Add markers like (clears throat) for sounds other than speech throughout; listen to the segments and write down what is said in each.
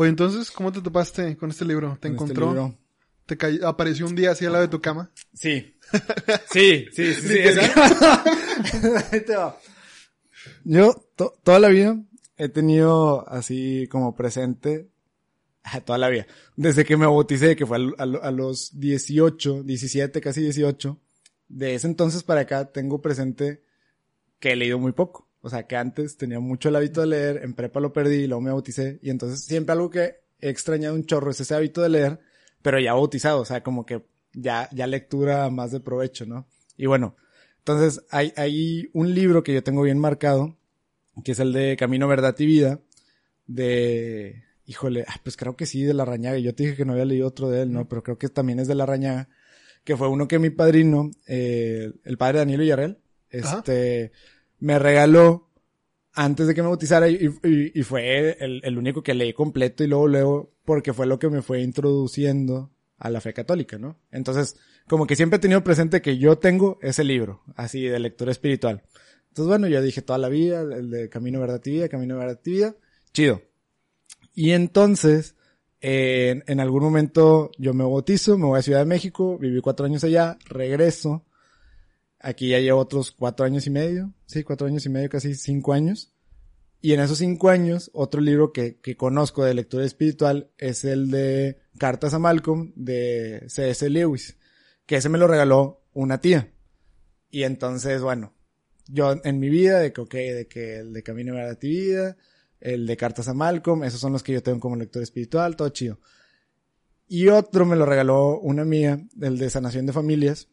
Oye, entonces, ¿cómo te topaste con este libro? ¿Te este encontró? libro. ¿Te cay- apareció un día así al lado de tu cama? Sí. (laughs) Sí, sí, sí, sí. (laughs) Ahí te va. Yo to- toda la vida he tenido así como presente, (laughs) toda la vida, desde que me bauticé, que fue al- a, los 18, 17, casi 18, de ese entonces para acá tengo presente que he leído muy poco. O sea, que antes tenía mucho el hábito de leer, en prepa lo perdí, luego me bauticé, y entonces siempre algo que he extrañado un chorro es ese hábito de leer, pero ya bautizado, o sea, como que ya, ya lectura más de provecho, ¿no? Y bueno, entonces hay, hay un libro que yo tengo bien marcado, que es el de Camino, Verdad y Vida, de, híjole, ah, pues creo que sí, de La Rañaga. Yo te dije que no había leído otro de él, ¿no? Pero creo que también es de La Rañaga, que fue uno que mi padrino, eh, el padre Daniel Villarreal, Ajá. Me regaló antes de que me bautizara y, fue el, único que leí completo y luego, luego, porque fue lo que me fue introduciendo a la fe católica, ¿no? Entonces, como que siempre he tenido presente que yo tengo ese libro, así de lectura espiritual. Entonces, bueno, yo dije toda la vida, el de Camino, Verdad y Vida, Camino, Verdad y Vida, chido. Y entonces, eh, en, en algún momento yo me bautizo, me voy a Ciudad de México, viví cuatro años allá, regreso, aquí ya llevo otros cuatro años y medio, sí, cuatro años y medio, casi cinco años. Y en esos cinco años, otro libro que, que conozco de lectura espiritual es el de Cartas a Malcolm de C.S. Lewis, que ese me lo regaló una tía. Y entonces, bueno, yo en mi vida, de que, ok, de que el de Camino Verdad y Vida, el de Cartas a Malcolm, esos son los que yo tengo como lector espiritual, todo chido. Y otro me lo regaló una amiga, el de Sanación de Familias,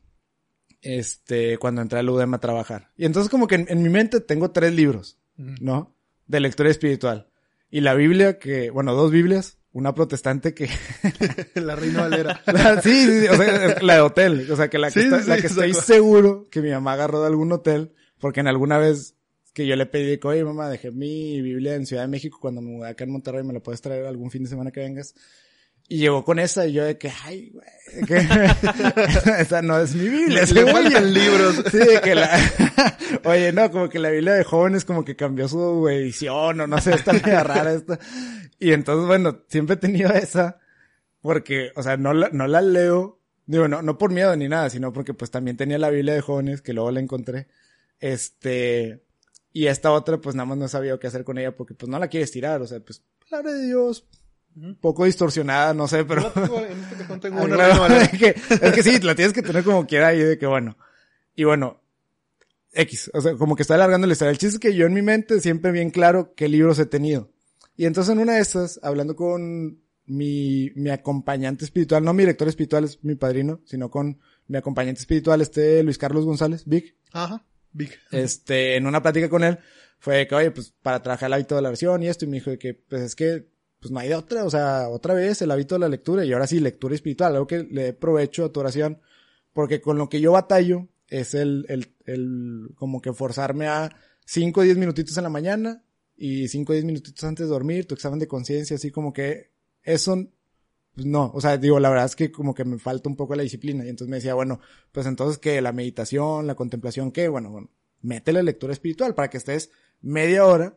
este, cuando entré al UDEM a trabajar. Y entonces como que en, en mi mente tengo tres libros, ¿no? De lectura espiritual. Y la Biblia que, bueno, dos Biblias, una protestante que, (laughs) la Reina Valera. (laughs) la- sí, sí, sí, o sea, la de hotel, o sea, que la que, Sí, está- sí, la sí, que estoy seguro que mi mamá agarró de algún hotel, porque en alguna vez que yo le pedí oye mamá, dejé mi Biblia en Ciudad de México cuando me mudé acá en Monterrey, me la puedes traer algún fin de semana que vengas. Y llegó con esa y yo de que, ay, güey, que (laughs) esa no es mi Biblia. Le- le faltan libros. Sí, de que la, (laughs) oye, no, como que la Biblia de jóvenes como que cambió su edición o no sé, está medio rara esta. Y entonces, bueno, siempre he tenido esa porque, o sea, no la, no la leo, digo, no, no por miedo ni nada, sino porque pues también tenía la Biblia de jóvenes que luego la encontré. Este, y esta otra pues nada más no sabía qué hacer con ella porque pues no la quieres tirar, o sea, pues, palabra de Dios, poco distorsionada, no sé, pero... en este cajón tengo (laughs) una claro, Reina Valera. (laughs) es, que, es que sí, la tienes que tener como quiera ahí de que bueno. Y bueno, X, o sea, como que está alargando la historia. El chiste es que yo en mi mente siempre bien claro qué libros he tenido. Y entonces en una de esas, hablando con mi, mi acompañante espiritual, no mi director espiritual, es mi padrino, sino con mi acompañante espiritual, este Luis Carlos González, Vic, Ajá. Big. este, en una plática con él, fue que, oye, pues para trabajar el hábito de la oración y esto, y me dijo que, pues es que, pues no hay otra, o sea, otra vez el hábito de la lectura, y ahora sí, lectura espiritual, algo que le provecho a tu oración, porque con lo que yo batallo es el, el, el, como que forzarme a 5 o 10 minutitos en la mañana, y 5 o 10 minutitos antes de dormir, tu examen de conciencia, así como que, eso, pues no, o sea, digo, la verdad es que como que me falta un poco la disciplina, y entonces me decía, bueno, pues entonces que la meditación, la contemplación, ¿qué? Bueno, bueno, métele lectura espiritual para que estés media hora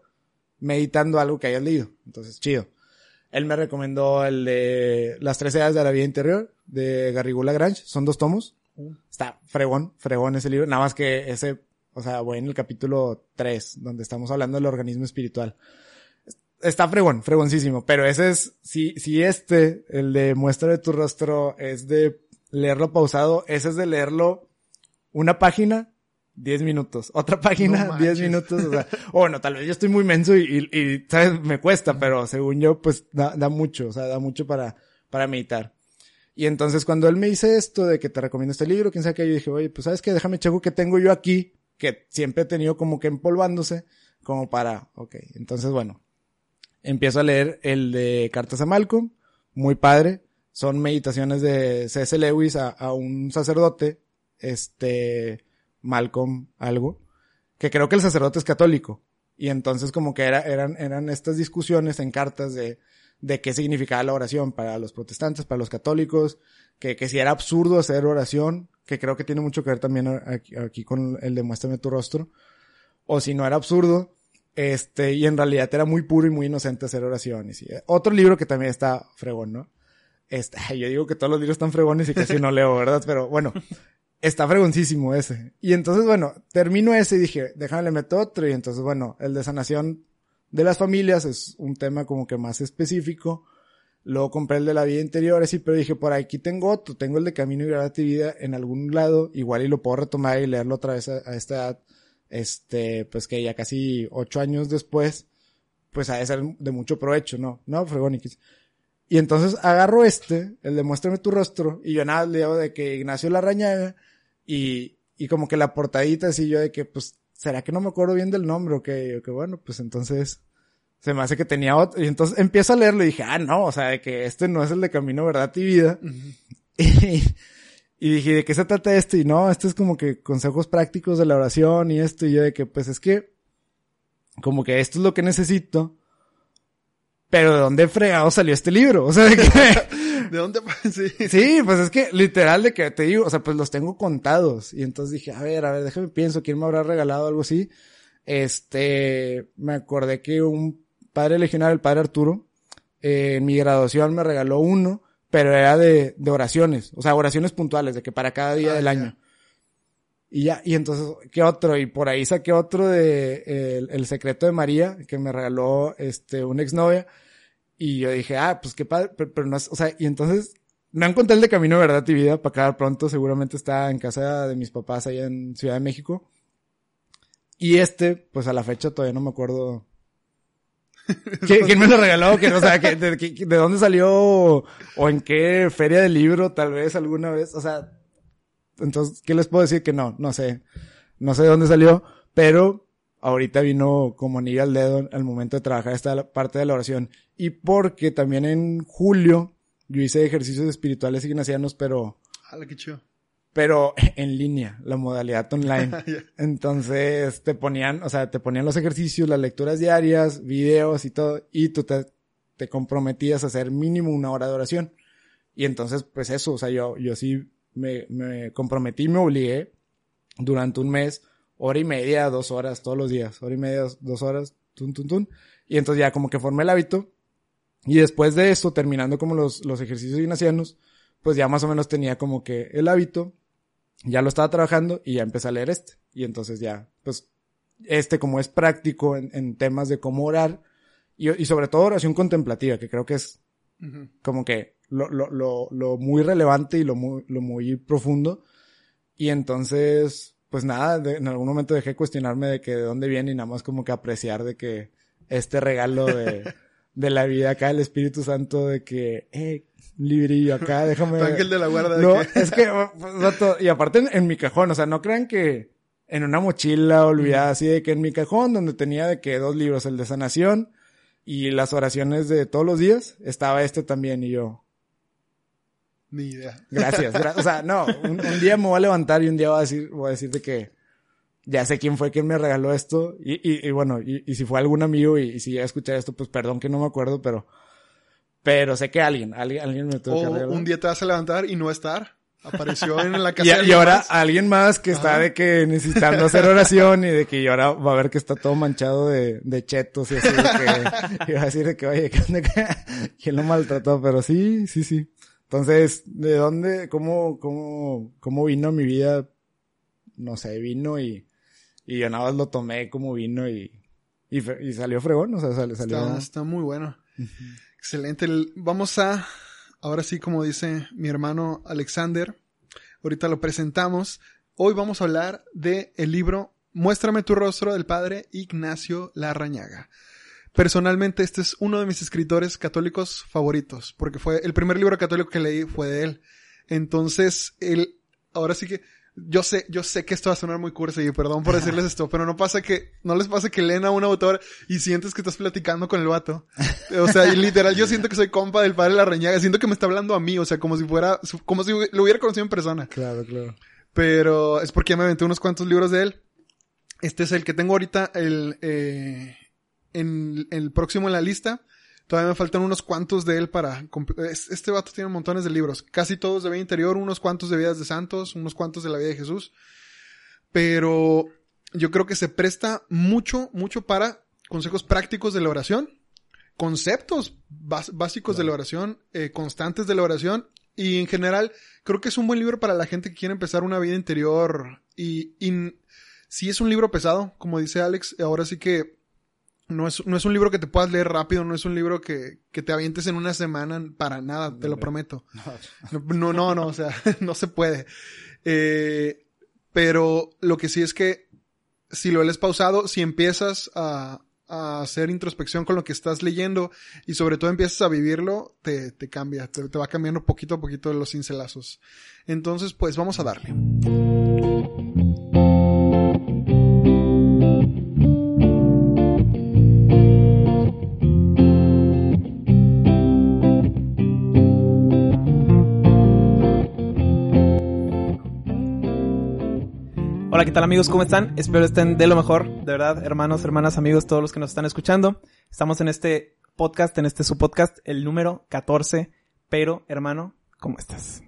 meditando algo que hayas leído. Entonces, chido. Él me recomendó el de Las tres edades de la vida interior de Garrigou Grange. Son dos tomos. Está fregón, fregón ese libro. Nada más que ese, o sea, voy en el capítulo 3, donde estamos hablando del organismo espiritual. Está fregón, fregoncísimo. Pero ese es, si, si este, el de muestra de tu rostro, es de leerlo pausado, ese es de leerlo una página 10 minutos. Otra página, No 10 manches. minutos. O sea, (laughs) bueno, tal vez yo estoy muy menso y, y, y, ¿sabes? Me cuesta, pero según yo, pues da, da mucho, o sea, da mucho para, para meditar. Y entonces cuando él me dice esto de que te recomiendo este libro, quién sabe qué, yo dije, oye, pues sabes qué, déjame checo que tengo yo aquí, que siempre he tenido como que empolvándose, como para, ok, entonces bueno, empiezo a leer el de Cartas a Malcolm, muy padre. Son meditaciones de C.S. Lewis a, a un sacerdote, este, Malcolm algo, que creo que el sacerdote es católico. Y entonces como que era, eran, eran estas discusiones en cartas de, de qué significaba la oración para los protestantes, para los católicos, que, que si era absurdo hacer oración, que creo que tiene mucho que ver también aquí, con el demuéstrame tu rostro, o si no era absurdo, este, y en realidad era muy puro y muy inocente hacer oraciones. Y, otro libro que también está fregón, ¿no? Este, (laughs) yo digo que todos los libros están fregones y casi no leo, ¿verdad? Pero bueno, está fregoncísimo ese. Y entonces, bueno, termino ese y dije, déjame meto otro. Y entonces, bueno, el de sanación de las familias es un tema como que más específico. Luego compré el de la vida interior, así, pero dije, por aquí tengo otro, tengo el de camino y vida en algún lado, igual y lo puedo retomar y leerlo otra vez a, esta edad, este, pues que ya casi ocho años después, pues ha de ser de mucho provecho, ¿no? No, fregóniquis. Y entonces agarro este, el de Muéstrame tu rostro, y yo nada leo de que Ignacio Larrañaga, y, y como que la portadita así yo de que, pues, ¿será que no me acuerdo bien del nombre? O que, que bueno, pues entonces se me hace que tenía otro. Y entonces empiezo a leerlo y dije, ah, no, o sea, de que este no es el de Camino, Verdad y Vida. y, (laughs) y, dije, ¿de qué se trata este? Y no, este es como que consejos prácticos de la oración y esto. Y yo de que, pues es que, como que esto es lo que necesito. Pero ¿de dónde fregado salió este libro? O sea, de que, (laughs) ¿De dónde? (laughs) Sí. sí, pues es que literal de que te digo, o sea, pues los tengo contados. Y entonces dije, a ver, a ver, déjame pienso, ¿quién me habrá regalado algo así? Este, me acordé que un padre legionario, el padre Arturo, eh, en mi graduación me regaló uno, pero era de, de oraciones, o sea, oraciones puntuales, de que para cada día Ah, del ya. año. Y ya, y entonces, ¿qué otro? Y por ahí saqué otro de el, el secreto de María, que me regaló este una exnovia. Y yo dije, ah, pues qué padre, pero, pero no es, o sea, y entonces no encontré el de Camino de Verdad y Vida para acabar pronto, seguramente está en casa de mis papás allá en Ciudad de México. Y este, pues a la fecha todavía no me acuerdo. (laughs) ¿Quién, me lo regaló? Que, o sea, que, de, que- de dónde salió o, o en qué feria del libro tal vez alguna vez? O sea, entonces, ¿qué les puedo decir? Que no, no sé. No sé de dónde salió, pero ahorita vino como anillo al dedo al momento de trabajar esta parte de la oración. Y porque también en julio yo hice ejercicios espirituales ignacianos, pero, ¡Hala, qué chido! pero (laughs) en línea, la modalidad online. (laughs) Ya. Entonces te ponían, o sea, te ponían los ejercicios, las lecturas diarias, videos y todo, y tú te, te comprometías a hacer mínimo una hora de oración. Y entonces, pues eso, o sea, yo, yo sí me, me comprometí, me obligué durante un mes, hora y media, dos horas, todos los días, hora y media, dos, horas, tun, tun, tun. Y entonces ya como que formé el hábito. Y después de eso, terminando como los, los ejercicios ignacianos, pues ya más o menos tenía como que el hábito, ya lo estaba trabajando y ya empecé a leer este. Y entonces ya, pues, este como es práctico en, en temas de cómo orar y, y sobre todo oración contemplativa, que creo que es como que lo, lo, lo, lo muy relevante y lo muy, lo muy profundo. Y entonces, pues nada, de- en algún momento dejé de cuestionarme de que de dónde viene y nada más como que apreciar de que este regalo de, (laughs) de la vida acá, el Espíritu Santo, de que, eh, librillo acá, (laughs) déjame. Ángel de la guarda. de No, que- es que, y aparte en, en mi cajón, o sea, no crean que en una mochila olvidada, así de que en mi cajón, donde tenía de que dos libros, el de sanación y las oraciones de todos los días, estaba este también y yo, Ni idea. gracias, gra- o sea, no, un, un día me voy a levantar y un día voy a decir, voy a decir de que ya sé quién fue quien me regaló esto y, y, y bueno, y, y si fue algún amigo y, y si llega a escuchar esto, pues perdón que no me acuerdo, pero, pero sé que alguien, alguien, alguien me tuvo que O regalar. un día te vas a levantar y no estar. Apareció en la (laughs) Y, casa de y ahora alguien más. alguien más que está Ajá. de que necesitando hacer oración y de que y ahora va a ver que está todo manchado de, de chetos y así de que (laughs) y va a decir de que oye. (laughs) ¿quién lo maltrató? Pero sí, sí, sí. Entonces, ¿de dónde, cómo, cómo, cómo vino mi vida? No sé, vino y, y yo nada más lo tomé como vino y, y, salió fregón, o sea, sal- salió. Está, está muy bueno. Excelente. El- Vamos a, ahora sí, como dice mi hermano Alexander, ahorita lo presentamos. Hoy vamos a hablar de el libro Muéstrame tu rostro del padre Ignacio Larrañaga. Personalmente, este es uno de mis escritores católicos favoritos, porque fue el primer libro católico que leí fue de él. Entonces, él, ahora sí que yo sé, yo sé que esto va a sonar muy cursi y perdón por decirles esto, pero no pasa que, no les pasa que leen a un autor y sientes que estás platicando con el vato. O sea, y literal yo siento que soy compa del padre de la reñaga, siento que me está hablando a mí, o sea, como si fuera, como si lo hubiera conocido en persona. Claro, claro. Pero es porque ya me aventé unos cuantos libros de él. Este es el que tengo ahorita, el, eh, en el próximo en la lista. Todavía me faltan unos cuantos de él para... Este vato tiene montones de libros. Casi todos de vida interior, unos cuantos de vidas de santos, unos cuantos de la vida de Jesús. Pero yo creo que se presta mucho, mucho para consejos prácticos de la oración, conceptos básicos de la oración, eh, constantes de la oración. Y en general, creo que es un buen libro para la gente que quiere empezar una vida interior. Y, y si es un libro pesado, como dice Alex, ahora sí que no es, no es un libro que te puedas leer rápido, no es un libro que, que te avientes en una semana para nada, te lo prometo. (laughs) No, no, no, o sea, (laughs) no se puede. Eh, pero lo que sí es que si lo lees pausado, si empiezas a, a hacer introspección con lo que estás leyendo y sobre todo empiezas a vivirlo, te, te cambia, te, te va cambiando poquito a poquito los cincelazos. Entonces, pues vamos a darle. Hola, ¿qué tal amigos? ¿Cómo están? Espero estén de lo mejor, de verdad, hermanos, hermanas, amigos, todos los que nos están escuchando. Estamos en este podcast, en este su podcast, el número 14. Pero, hermano, ¿cómo estás?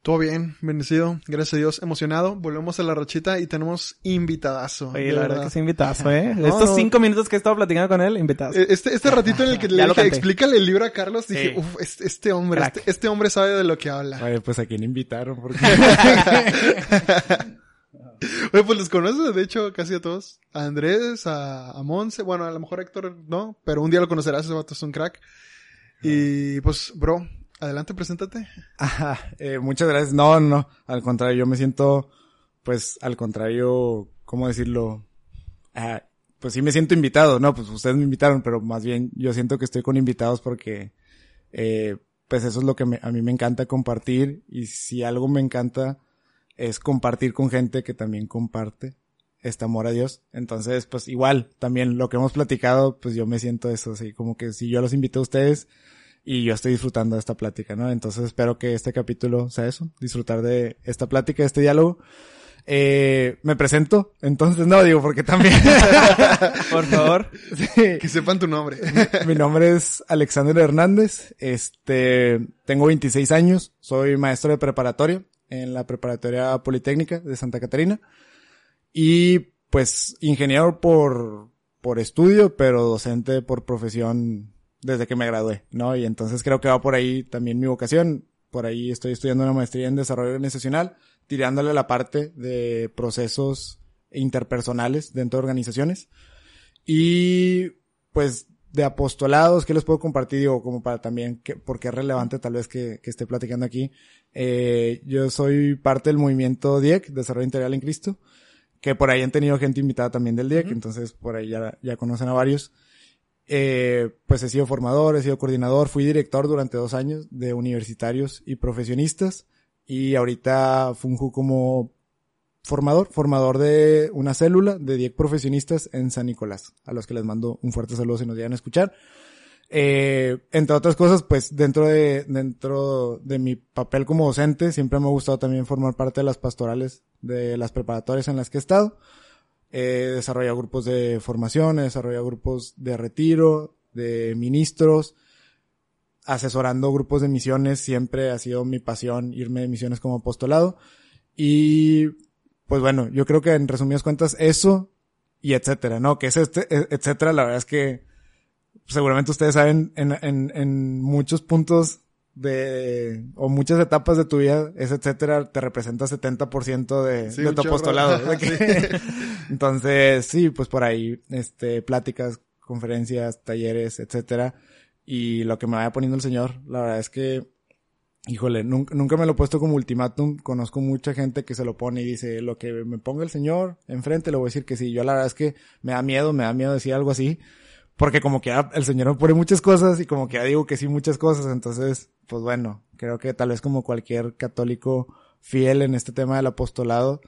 Todo bien, bendecido, gracias a Dios, emocionado. Volvemos a la rachita y tenemos invitadazo. Oye, la verdad, que es invitazo, ¿eh? (laughs) Estos cinco minutos que he estado platicando con él, invitazo. Este, este ratito en el que (laughs) le dije, explícale el libro a Carlos, dije, uff, este, este, hombre, este, este, hombre sabe de lo que habla. Oye, pues a quién invitaron, porque... (laughs) (laughs) Oye, pues los conoces, de hecho, casi a todos. A Andrés, a, a Monse, bueno, a lo mejor Héctor no, pero un día lo conocerás, ese vato es un crack. Y pues, bro, adelante, preséntate. Ajá, eh, muchas gracias. No, no, al contrario, yo me siento, pues, al contrario, ¿cómo decirlo? Ah, pues sí me siento invitado, no, pues ustedes me invitaron, pero más bien yo siento que estoy con invitados porque, eh, pues eso es lo que me, a mí me encanta compartir y si algo me encanta es compartir con gente que también comparte este amor a Dios. Entonces, pues igual, también lo que hemos platicado, pues yo me siento eso, así como que si yo los invito a ustedes y yo estoy disfrutando de esta plática, ¿no? Entonces espero que este capítulo sea eso, disfrutar de esta plática, de este diálogo. Eh, me presento, entonces no digo porque también. (laughs) Por favor. (laughs) Que sepan tu nombre. Mi nombre es Alexander Hernández. Este, tengo 26 años, soy maestro de preparatoria en la preparatoria Politécnica de Santa Catarina. Y pues ingeniero por, por estudio, pero docente por profesión desde que me gradué, ¿no? Y entonces creo que va por ahí también mi vocación. Por ahí estoy estudiando una maestría en desarrollo organizacional, tirándole la parte de procesos interpersonales dentro de organizaciones. Y pues de apostolados, ¿qué les puedo compartir? Digo, como para también, que, porque es relevante tal vez que, que esté platicando aquí. Eh, yo soy parte del movimiento DIEC, Desarrollo Integral en Cristo, que por ahí han tenido gente invitada también del DIEC, entonces por ahí ya, ya conocen a varios. Eh, pues he sido formador, he sido coordinador, fui director durante dos años de universitarios y profesionistas y ahorita funjo como formador, formador de una célula de 10 profesionistas en San Nicolás, a los que les mando un fuerte saludo si nos llegan a escuchar. Eh, entre otras cosas, pues dentro de, dentro de mi papel como docente, siempre me ha gustado también formar parte de las pastorales de las preparatorias en las que he estado. He desarrollado grupos de formación, he desarrollado grupos de retiro, de ministros, asesorando grupos de misiones, siempre ha sido mi pasión irme de misiones como apostolado. Y pues bueno, yo creo que en resumidas cuentas eso y etcétera, ¿no? Que es este, e, etcétera, la verdad es que seguramente ustedes saben en, en, en muchos puntos de, o muchas etapas de tu vida, ese etcétera te representa 70% de, de tu apostolado. (laughs) (laughs) Entonces, sí, pues por ahí, este, pláticas, conferencias, talleres, etcétera. Y lo que me vaya poniendo el Señor, la verdad es que Híjole, nunca, nunca me lo he puesto como ultimátum. Conozco mucha gente que se lo pone y dice, lo que me ponga el señor enfrente, le voy a decir que sí. Yo la verdad es que me da miedo, me da miedo decir algo así. Porque como que el señor me pone muchas cosas y como que ya digo que sí muchas cosas. Entonces, pues bueno, creo que tal vez como cualquier católico fiel en este tema del apostolado,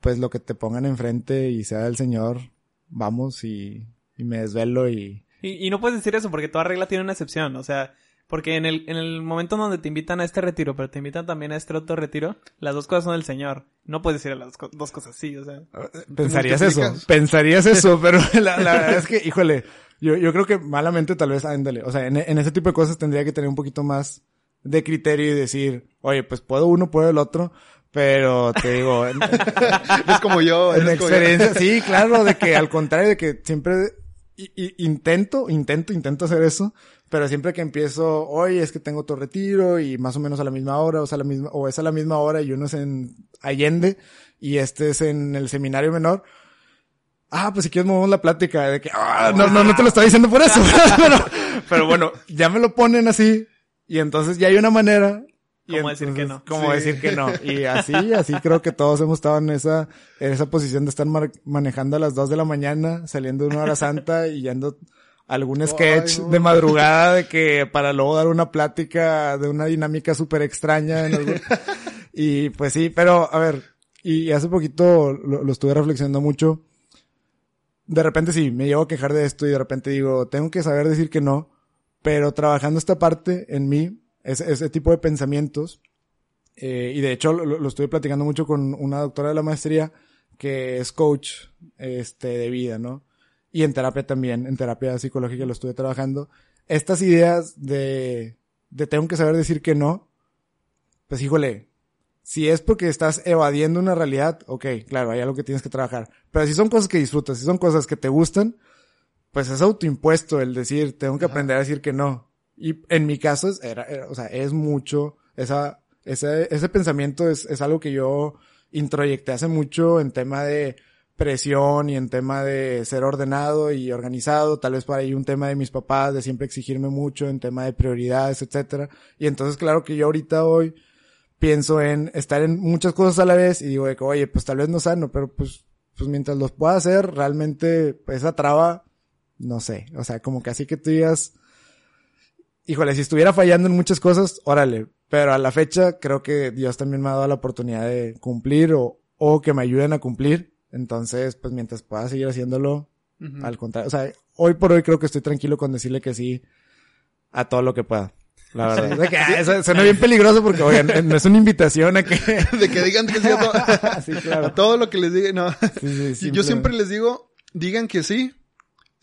pues lo que te pongan enfrente y sea del Señor, vamos y, y me desvelo y... y... Y no puedes decir eso porque toda regla tiene una excepción, o sea, porque en el, en el momento donde te invitan a este retiro, pero te invitan también a este otro retiro, las dos cosas son del Señor. No puedes decir las co- dos cosas así, o sea. Pensarías eso, pensarías (laughs) eso, pero la, la verdad es que, híjole, yo, yo creo que malamente tal vez, ándale, o sea, en, en ese tipo de cosas tendría que tener un poquito más de criterio y decir, oye, pues puedo uno, puedo el otro, pero te digo, en, (laughs) Es como yo, en como yo. experiencia, sí, claro, de que al contrario, de que siempre i- intento, intento, intento hacer eso, pero siempre que empiezo, oye, es que tengo otro retiro y más o menos a la misma hora, o, sea, la misma, o es a la misma hora y uno es en Allende y este es en el seminario menor. Ah, pues si quieres movemos la plática de que, ah, no, no, no te lo estaba diciendo por eso. (laughs) pero, pero bueno, ya me lo ponen así y entonces ya hay una manera. Y ¿Cómo decir que no? Como Sí. decir que no. Y así, así creo que todos hemos estado en esa, en esa posición de estar mar- manejando a las dos de la mañana, saliendo de una hora santa y yendo a algún sketch no. de madrugada de que para luego dar una plática de una dinámica súper extraña. en algún- y pues sí, pero a ver, y hace poquito lo, lo estuve reflexionando mucho. De repente sí, me llevo a quejar de esto y de repente digo, tengo que saber decir que no, pero trabajando esta parte en mí, ese, ese tipo de pensamientos, eh, y de hecho lo, lo estuve platicando mucho con una doctora de la maestría que es coach este, de vida, ¿no? Y en terapia también, en terapia psicológica lo estuve trabajando. Estas ideas de, de tengo que saber decir que no, pues híjole, si es porque estás evadiendo una realidad, ok, claro, hay algo que tienes que trabajar. Pero si son cosas que disfrutas, si son cosas que te gustan, pues es autoimpuesto el decir, tengo que aprender a decir que no. Y en mi caso, es, era, era- o sea, es mucho, esa, ese, ese pensamiento es, es algo que yo introyecté hace mucho en tema de presión y en tema de ser ordenado y organizado, tal vez por ahí un tema de mis papás, de siempre exigirme mucho en tema de prioridades, etcétera. Y entonces, claro que yo ahorita hoy pienso en estar en muchas cosas a la vez y digo de que, oye, pues tal vez no sano, pero pues, pues mientras los pueda hacer, realmente pues, esa traba, no sé, o sea, como que así que tú digas, híjole, si estuviera fallando en muchas cosas, órale, pero a la fecha creo que Dios también me ha dado la oportunidad de cumplir o, o que me ayuden a cumplir, entonces pues mientras pueda seguir haciéndolo, al contrario, o sea, hoy por hoy creo que estoy tranquilo con decirle que sí a todo lo que pueda. La verdad. (laughs) Sea, que, ah, eso suena bien peligroso porque, oigan, no es una invitación a que... (laughs) De que digan que sí a todo, (laughs) sí, claro. a todo lo que les diga. No. Sí, sí, Yo siempre les digo, digan que sí.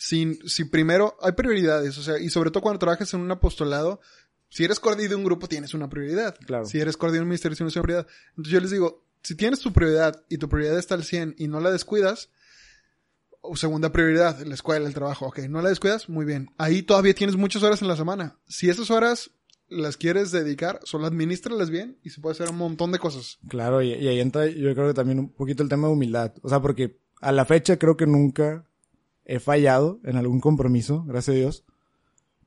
Si, si primero hay prioridades, o sea, y sobre todo cuando trabajas en un apostolado, si eres coordinador de un grupo tienes una prioridad. Claro. Si eres coordinador de un ministerio tienes una prioridad. Entonces yo les digo, si tienes tu prioridad y tu prioridad está al 100 y no la descuidas, o segunda prioridad, la escuela, el trabajo, ok, no la descuidas, muy bien. Ahí todavía tienes muchas horas en la semana. Si esas horas las quieres dedicar, solo administralas bien y se puede hacer un montón de cosas. Claro, y, y ahí entra yo creo que también un poquito el tema de humildad. O sea, porque a la fecha creo que nunca he fallado en algún compromiso, gracias a Dios.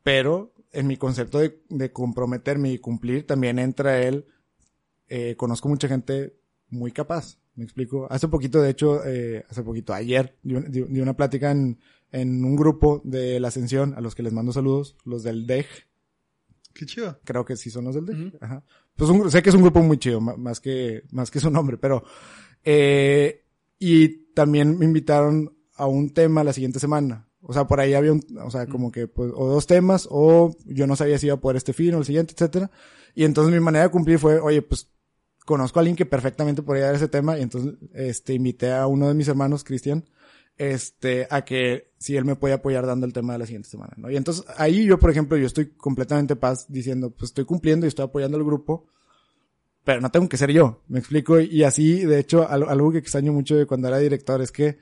Pero en mi concepto de, de comprometerme y cumplir también entra el, eh, conozco mucha gente muy capaz. ¿Me explico? Hace poquito, de hecho, eh, hace poquito, ayer, di, di- di una plática en, en un grupo de la Ascensión, a los que les mando saludos, los del DEG, Qué chido. creo que sí son los del DEG. Ajá. Pues un- sé que es un grupo muy chido, más que, más que su nombre, pero, eh, y también me invitaron a un tema la siguiente semana. O sea, por ahí había un, o sea, como que, pues, o dos temas, o yo no sabía si iba a poder este fin o el siguiente, etcétera. Y entonces mi manera de cumplir fue, oye, pues, conozco a alguien que perfectamente podría dar ese tema, y entonces, este, invité a uno de mis hermanos, Cristian, este, a que si él me puede apoyar dando el tema de la siguiente semana, ¿no? Y entonces ahí yo, por ejemplo, yo estoy completamente paz diciendo, pues estoy cumpliendo y estoy apoyando al grupo, pero no tengo que ser yo, me explico, y así, de hecho, al- algo que extraño mucho de cuando era director es que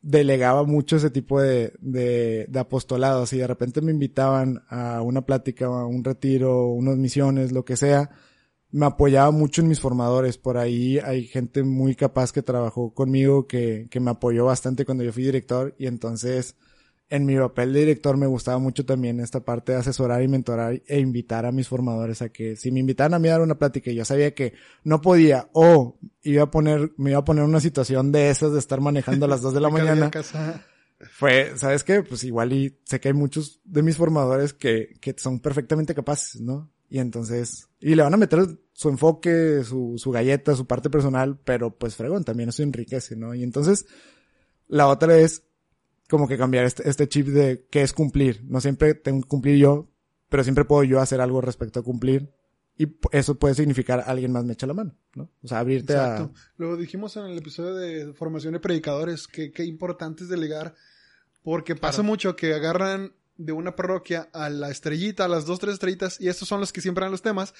delegaba mucho ese tipo de, de, de apostolados. Y de repente me invitaban a una plática, a un retiro, unas misiones, lo que sea, me apoyaba mucho en mis formadores. Por ahí hay gente muy capaz que trabajó conmigo, que, que me apoyó bastante cuando yo fui director. Y entonces en mi papel de director me gustaba mucho también esta parte de asesorar y mentorar e invitar a mis formadores a que si me invitaran a mí a dar una plática y yo sabía que no podía o iba a poner, me iba a poner una situación de esas de estar manejando a las dos de la (laughs) mañana, Casa. fue, ¿sabes qué? Pues igual y sé que hay muchos de mis formadores que, que son perfectamente capaces, ¿no? Y entonces, y le van a meter su enfoque, su, su galleta, su parte personal, pero pues fregón, también eso enriquece, ¿no? Y entonces, la otra es como que cambiar este, este chip de qué es cumplir. No siempre tengo que cumplir yo, pero siempre puedo yo hacer algo respecto a cumplir. Y eso puede significar alguien más me echa la mano, ¿no? O sea, abrirte Exacto. Lo dijimos en el episodio de formación de predicadores, que qué importante es delegar, porque pasa mucho que agarran de una parroquia a la estrellita, a las dos, tres estrellitas, y estos son los que siempre dan los temas,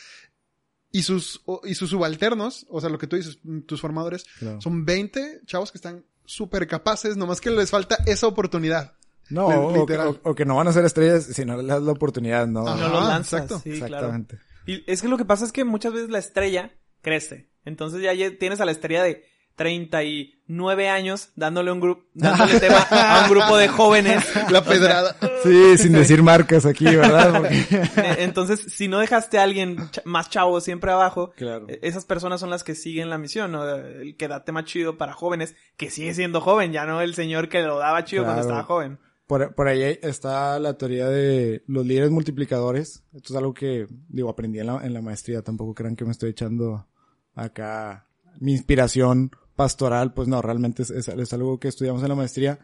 y sus, o- y sus subalternos, o sea, lo que tú dices, mm, tus formadores, a... Claro. son 20 chavos que están súper capaces, nomás que les falta esa oportunidad. No, o, o- literal. o- o que no van a ser estrellas si no les das la oportunidad, ¿no? Ajá. no los lanzas. exacto. Sí, claro. Exactamente. Y es que lo que pasa es que muchas veces la estrella crece. Entonces ya tienes a la estrella de 39 años dándole un grupo, (laughs) dándole tema a un grupo de jóvenes. La pedrada. Sí, sin decir marcas aquí, ¿verdad? (laughs) Porque- Eh, Entonces, si no dejaste a alguien ch- más chavo siempre abajo, Claro. eh, esas personas son las que siguen la misión, ¿no? El que da tema chido para jóvenes, que sigue siendo joven, ya no el señor que lo daba chido cuando estaba joven. Por, por ahí está la teoría de los líderes multiplicadores. Esto es algo que, digo, aprendí en la, en la maestría. Tampoco crean que me estoy echando acá mi inspiración pastoral. Pues no, realmente es, es- es algo que estudiamos en la maestría,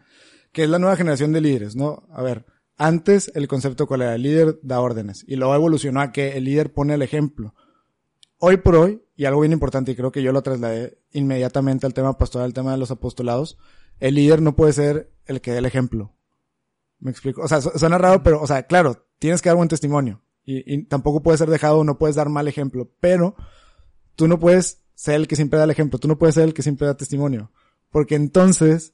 que es la nueva generación de líderes, ¿no? A ver, antes el concepto cuál era, el líder da órdenes y luego evolucionó a que el líder pone el ejemplo. Hoy por hoy, y algo bien importante, y creo que yo lo trasladé inmediatamente al tema pastoral, al tema de los apostolados, el líder no puede ser el que dé el ejemplo. ¿Me explico? O sea, su- suena raro, pero, o sea, claro, tienes que dar buen testimonio. Y, y tampoco puedes ser dejado, no puedes dar mal ejemplo. Pero tú no puedes ser el que siempre da el ejemplo. Tú no puedes ser el que siempre da testimonio. Porque entonces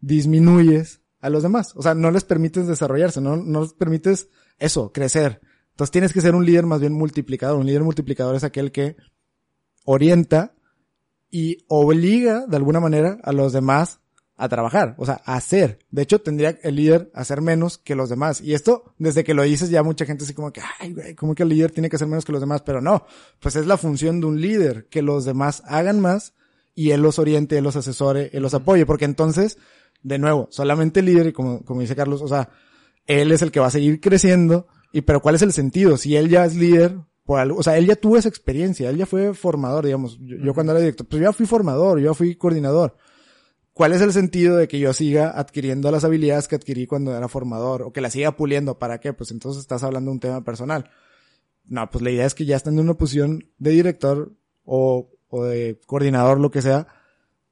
disminuyes a los demás. O sea, no les permites desarrollarse, no, no les permites eso, crecer. Entonces tienes que ser un líder más bien multiplicador. Un líder multiplicador es aquel que orienta y obliga de alguna manera a los demás a trabajar, o sea, a hacer. De hecho, tendría el líder hacer menos que los demás. Y esto, desde que lo dices, ya mucha gente así como que, ay, güey, como que el líder tiene que hacer menos que los demás, pero no, pues es la función de un líder, que los demás hagan más y él los oriente, él los asesore, él los apoye, porque entonces, de nuevo, solamente el líder, y como, como dice Carlos, o sea, él es el que va a seguir creciendo, y pero ¿cuál es el sentido? Si él ya es líder, por algo, o sea, él ya tuvo esa experiencia, él ya fue formador, digamos, yo, yo cuando era director, pues yo ya fui formador, yo ya fui coordinador. ¿Cuál es el sentido de que yo siga adquiriendo las habilidades que adquirí cuando era formador o que las siga puliendo? ¿Para qué? Pues entonces estás hablando de un tema personal. No, pues la idea es que ya estando en una posición de director o, de coordinador, lo que sea,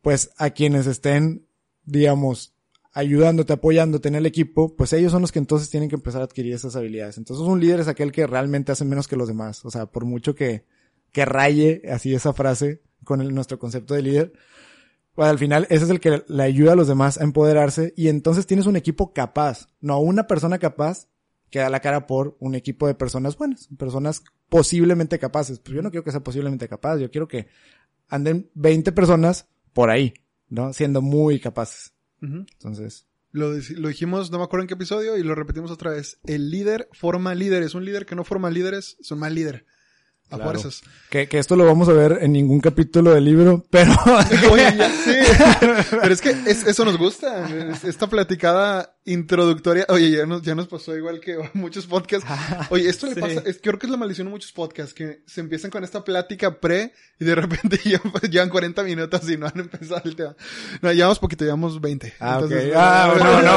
pues a quienes estén, digamos, ayudándote, apoyándote en el equipo, pues ellos son los que entonces tienen que empezar a adquirir esas habilidades. Entonces un líder es aquel que realmente hace menos que los demás. O sea, por mucho que, que raye así esa frase con nuestro concepto de líder, pues al final ese es el que le ayuda a los demás a empoderarse y entonces tienes un equipo capaz, no una persona capaz que da la cara por un equipo de personas buenas, personas posiblemente capaces. Pues yo no quiero que sea posiblemente capaz, yo quiero que anden 20 personas por ahí, ¿no? Siendo muy capaces. Entonces, Lo, lo dijimos, no me acuerdo en qué episodio, y lo repetimos otra vez. El líder forma líderes. Un líder que no forma líderes es un mal líder. A Claro. fuerzas. que, que esto lo vamos a ver en ningún capítulo del libro, pero (laughs) Oye, ya (laughs) sé. Pero es que es- eso nos gusta. es- Esta platicada introductoria. Oye, ya nos, ya nos pasó igual que (laughs) muchos podcasts. Oye, esto le Sí. pasa. Es, creo que es la maldición de muchos podcasts que se empiezan con esta plática pre y de repente (laughs) ya, pues, llevan 40 minutos y no han empezado el tema. No, llevamos poquito, llevamos 20. Ah. Ah, bueno, no,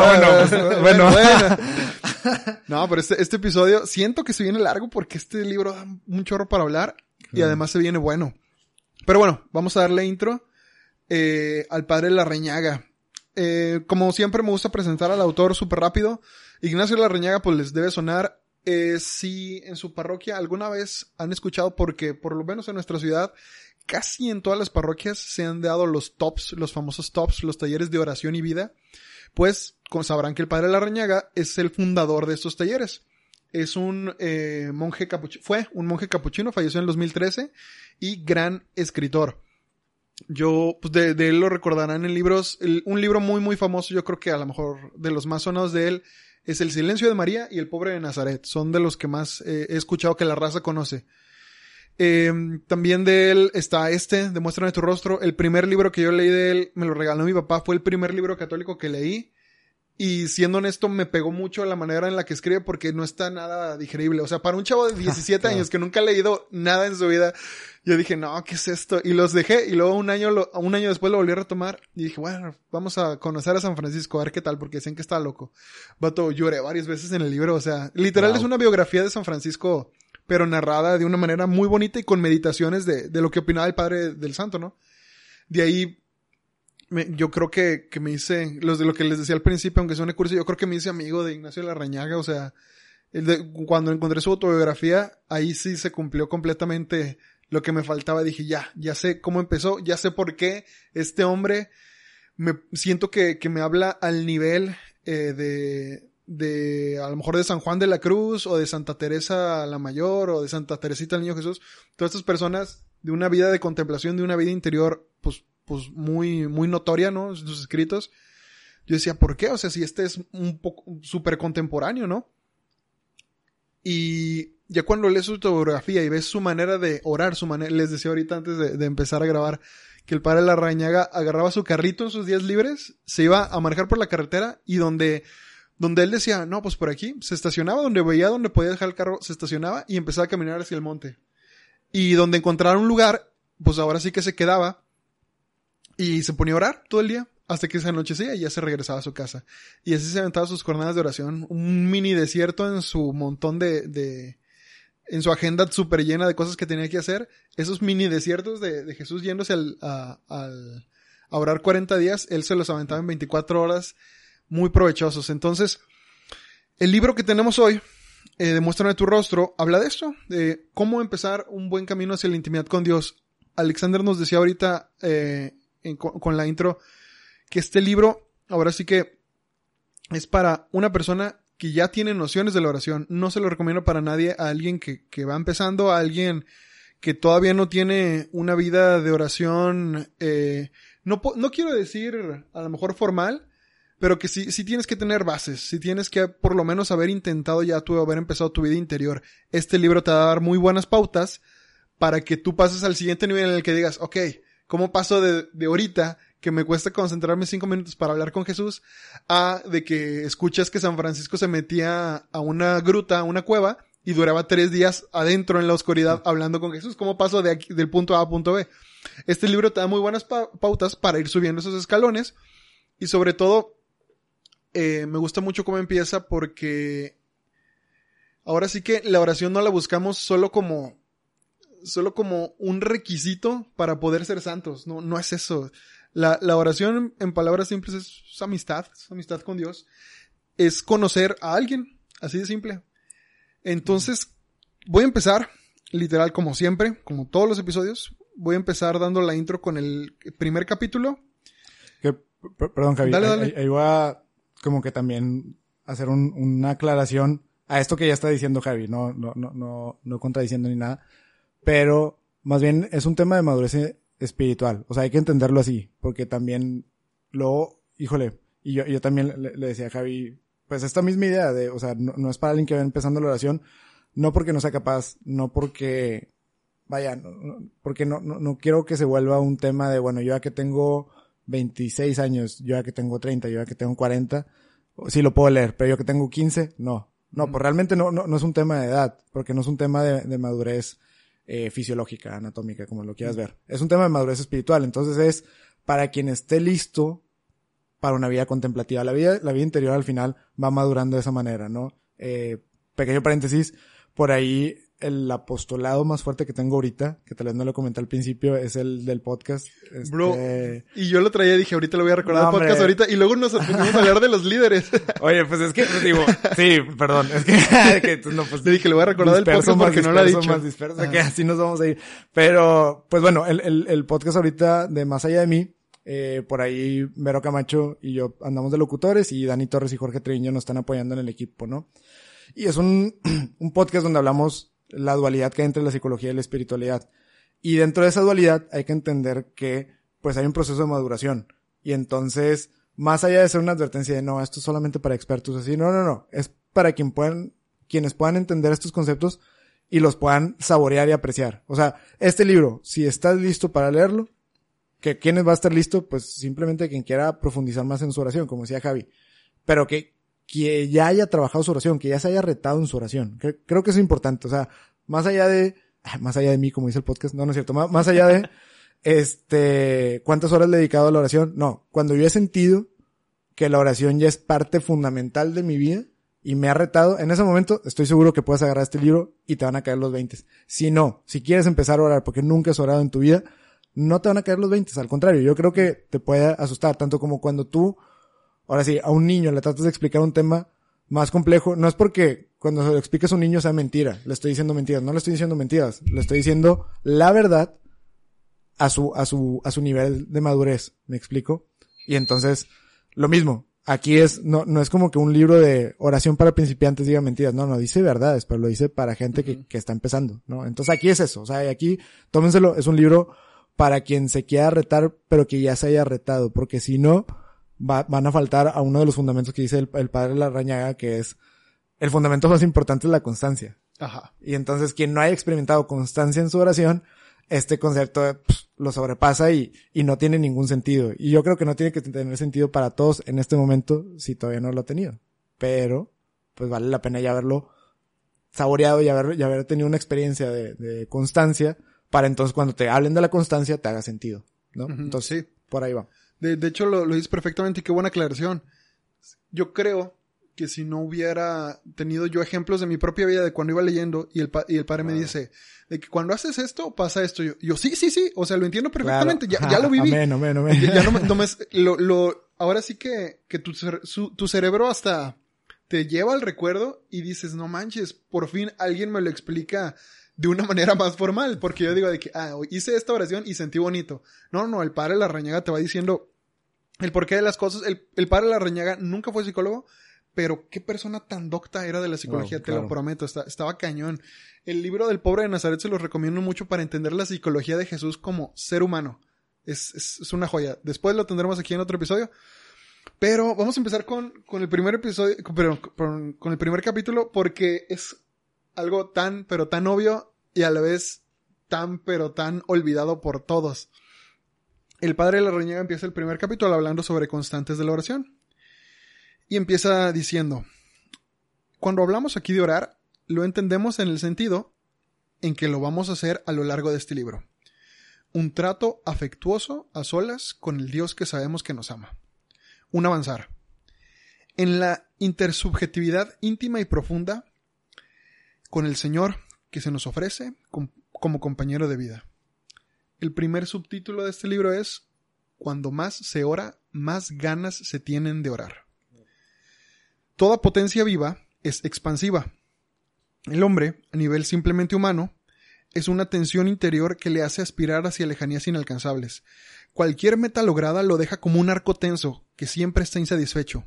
bueno, pues, bueno. (laughs) No, pero este, este episodio siento que se viene largo porque este libro da un chorro para hablar y además se viene bueno. Pero bueno, vamos a darle intro eh, al padre Larreñaga. Eh, como siempre me gusta presentar al autor súper rápido. Ignacio Larreñaga pues les debe sonar eh, si en su parroquia alguna vez han escuchado porque por lo menos en nuestra ciudad casi en todas las parroquias se han dado los tops, los famosos tops, los talleres de oración y vida. Pues sabrán que el padre Larreñaga es el fundador de estos talleres. Es un eh, monje capuchino, fue un monje capuchino, falleció en el 2013 y gran escritor. Yo, pues de, de él lo recordarán en libros, un libro muy muy famoso, yo creo que a lo mejor de los más sonados de él es El silencio de María y El pobre de Nazaret. Son de los que más eh, he escuchado que la raza conoce. Eh, también de él está este, Demuéstrame tu rostro. El primer libro que yo leí de él, me lo regaló mi papá, fue el primer libro católico que leí. Y siendo honesto, me pegó mucho la manera en la que escribe porque no está nada digerible. O sea, para un chavo de (laughs) 17 años que nunca ha leído nada en su vida, yo dije, no, ¿qué es esto? Y los dejé y luego un año, lo, un año después lo volví a retomar y dije, bueno, vamos a conocer a San Francisco, a ver qué tal, porque dicen que está loco. Vato, lloré varias veces en el libro, o sea, literal Wow. es una biografía de San Francisco, pero narrada de una manera muy bonita y con meditaciones de, de lo que opinaba el padre del santo, ¿no? De ahí me- yo creo que, que me hice, los de lo que les decía al principio, aunque un curso, yo creo que me hice amigo de Ignacio Larrañaga, o sea, el de- cuando encontré su autobiografía, ahí sí se cumplió completamente lo que me faltaba. Dije, ya, ya sé cómo empezó, ya sé por qué este hombre, me siento que, que me habla al nivel eh, de, de, a lo mejor de San Juan de la Cruz, o de Santa Teresa la Mayor, o de Santa Teresita el Niño Jesús, todas estas personas de una vida de contemplación, de una vida interior, pues, pues muy, muy notoria, ¿no? Sus escritos. Yo decía, ¿por qué? O sea, si este es un poco súper contemporáneo, ¿no? Y ya cuando lees su autobiografía y ves su manera de orar, su manera, les decía ahorita antes de, empezar a grabar, que el padre Larrañaga agarraba su carrito en sus días libres, se iba a manejar por la carretera y donde, donde él decía, no, pues por aquí, se estacionaba, donde veía donde podía dejar el carro, se estacionaba y empezaba a caminar hacia el monte. Y donde encontrara un lugar, pues ahora sí que se quedaba y se ponía a orar todo el día hasta que se anochecía y ya se regresaba a su casa. Y así se aventaba sus jornadas de oración, un mini desierto en su montón de, de en su agenda súper llena de cosas que tenía que hacer. Esos mini desiertos de, de Jesús yéndose al, a, al, orar 40 días, él se los aventaba en 24 horas muy provechosos. Entonces, el libro que tenemos hoy, eh, Demuéstrame tu rostro, habla de esto, de cómo empezar un buen camino hacia la intimidad con Dios. Alexander nos decía ahorita eh, con, la intro que este libro, ahora sí que es para una persona que ya tiene nociones de la oración. No se lo recomiendo para nadie a alguien que, que va empezando, a alguien que todavía no tiene una vida de oración, eh, no, no quiero decir a lo mejor formal, pero que sí, sí tienes que tener bases, sí tienes que por lo menos haber intentado ya tú haber empezado tu vida interior. Este libro te va a dar muy buenas pautas para que tú pases al siguiente nivel en el que digas, ok, ¿cómo paso de, de ahorita que me cuesta concentrarme cinco minutos para hablar con Jesús a de que escuchas que San Francisco se metía a una gruta, a una cueva y duraba tres días adentro en la oscuridad hablando con Jesús? ¿Cómo paso de aquí, del punto A a punto B? Este libro te da muy buenas pa- pautas para ir subiendo esos escalones y sobre todo eh, me gusta mucho cómo empieza porque ahora sí que la oración no la buscamos solo como solo como un requisito para poder ser santos. No, no es eso. La, la oración, en palabras simples, es, es amistad, es amistad con Dios. Es conocer a alguien, así de simple. Entonces, voy a empezar, literal, como siempre, como todos los episodios. Voy a empezar dando la intro con el primer capítulo. Que, per- perdón, Javi. Dale, dale. Ahí, ahí voy a como que también hacer un- una aclaración a esto que ya está diciendo Javi. No, no, no, no, no contradiciendo ni nada. Pero más bien es un tema de madurez e- espiritual. O sea, hay que entenderlo así. Porque también luego, híjole, y yo, yo también le, le decía a Javi, pues esta misma idea de, o sea, no, no es para alguien que va empezando la oración, no porque no sea capaz, no porque, vaya, no- no- porque no, no, quiero que se vuelva un tema de, bueno, yo ya que tengo 26 años, yo ya que tengo 30, yo ya que tengo 40, sí lo puedo leer, pero yo que tengo 15, no. No, pues realmente no, no, no es un tema de edad, porque no es un tema de, de madurez eh, fisiológica, anatómica, como lo quieras ver. Es un tema de madurez espiritual, entonces es para quien esté listo para una vida contemplativa. La vida, la vida interior al final va madurando de esa manera, ¿no? Eh, pequeño paréntesis, por ahí el apostolado más fuerte que tengo ahorita, que tal vez no lo comenté al principio, es el del podcast. Este, Bro, Y yo lo traía y dije, ahorita lo voy a recordar No, el podcast hombre. ahorita. Y luego nos pusimos a hablar de los líderes. (laughs) Oye, pues es que, pues digo, sí, perdón, es que, (laughs) que tú no, pues, Le dije, le voy a recordar el disperso podcast porque no lo ha dicho. más disperso, que así nos vamos a ir. Pero, pues bueno, el, el, el podcast ahorita de Más Allá de Mí, eh, por ahí Vero Camacho y yo andamos de locutores y Dani Torres y Jorge Treviño nos están apoyando en el equipo, ¿no? Y es un, (clears throat) un podcast donde hablamos la dualidad que hay entre la psicología y la espiritualidad. Y dentro de esa dualidad hay que entender que, pues hay un proceso de maduración. Y entonces, más allá de ser una advertencia de no, esto es solamente para expertos así, no, no, no, es para quien puedan, quienes puedan entender estos conceptos y los puedan saborear y apreciar. O sea, este libro, si estás listo para leerlo, que quienes va a estar listo, pues simplemente quien quiera profundizar más en su oración, como decía Javi. pero que, que ya haya trabajado su oración, que ya se haya retado en su oración. Cre- creo que eso es importante. O sea, más allá de, más allá de mí, como dice el podcast, no, no es cierto, más, más allá de, (laughs) este, cuántas horas le he dedicado a la oración, no, cuando yo he sentido que la oración ya es parte fundamental de mi vida y me ha retado, en ese momento estoy seguro que puedes agarrar este libro y te van a caer los 20. Si no, si quieres empezar a orar porque nunca has orado en tu vida, no te van a caer los 20, al contrario, yo creo que te puede asustar, tanto como cuando tú, ahora sí, a un niño le tratas de explicar un tema más complejo, no es porque cuando se lo expliques a un niño sea mentira, le estoy diciendo mentiras, no le estoy diciendo mentiras, le estoy diciendo la verdad a su, a su, a su nivel de madurez, ¿me explico? Y entonces, lo mismo, aquí es, no, no es como que un libro de oración para principiantes diga mentiras, no, no, dice verdades, pero lo dice para gente que, que está empezando, ¿no? Entonces aquí es eso, o sea, aquí, tómenselo, es un libro para quien se quiera retar, pero que ya se haya retado, porque si no, va- van a faltar a uno de los fundamentos que dice el, el padre Larrañaga, que es, el fundamento más importante es la constancia. Ajá. Y entonces quien no haya experimentado constancia en su oración, este concepto pff, lo sobrepasa y, y no tiene ningún sentido. Y yo creo que no tiene que tener sentido para todos en este momento si todavía no lo ha tenido. Pero, pues vale la pena ya haberlo saboreado y haber, y haber tenido una experiencia de, de constancia para entonces cuando te hablen de la constancia te haga sentido. ¿no? Entonces, sí. por ahí va. De, de hecho, lo, lo dices perfectamente y qué buena aclaración. Yo creo que si no hubiera tenido yo ejemplos de mi propia vida de cuando iba leyendo y el, pa- y el padre me dice de que cuando haces esto pasa esto. Yo, yo sí, sí, sí. O sea, lo entiendo perfectamente. Claro. Ya, ya lo (laughs) viví. Amén, amén, amén. Ya, ya no me, no me- lo, lo- ahora sí que, que tu, su- tu cerebro hasta te lleva al recuerdo y dices, no manches, por fin alguien me lo explica de una manera más formal, porque yo digo de que, ah, hice esta oración y sentí bonito. No, no, el padre Larrañaga te va diciendo el porqué de las cosas. El, el padre Larrañaga nunca fue psicólogo, pero qué persona tan docta era de la psicología, Wow, te lo prometo, está- estaba cañón. El libro del pobre de Nazaret se los recomiendo mucho para entender la psicología de Jesús como ser humano. Es, es, es una joya. Después lo tendremos aquí en otro episodio. Pero vamos a empezar con, con el primer episodio, con, perdón, con, con el primer capítulo porque es algo tan, pero tan obvio y a la vez tan, pero tan olvidado por todos. El padre de la empieza el primer capítulo hablando sobre constantes de la oración. Y empieza diciendo, cuando hablamos aquí de orar, lo entendemos en el sentido en que lo vamos a hacer a lo largo de este libro. Un trato afectuoso a solas con el Dios que sabemos que nos ama. Un avanzar. En la intersubjetividad íntima y profunda con el Señor que se nos ofrece com- como compañero de vida. El primer subtítulo de este libro es Cuando más se ora, más ganas se tienen de orar. Toda potencia viva es expansiva. El hombre, a nivel simplemente humano, es una tensión interior que le hace aspirar hacia lejanías inalcanzables. Cualquier meta lograda lo deja como un arco tenso que siempre está insatisfecho.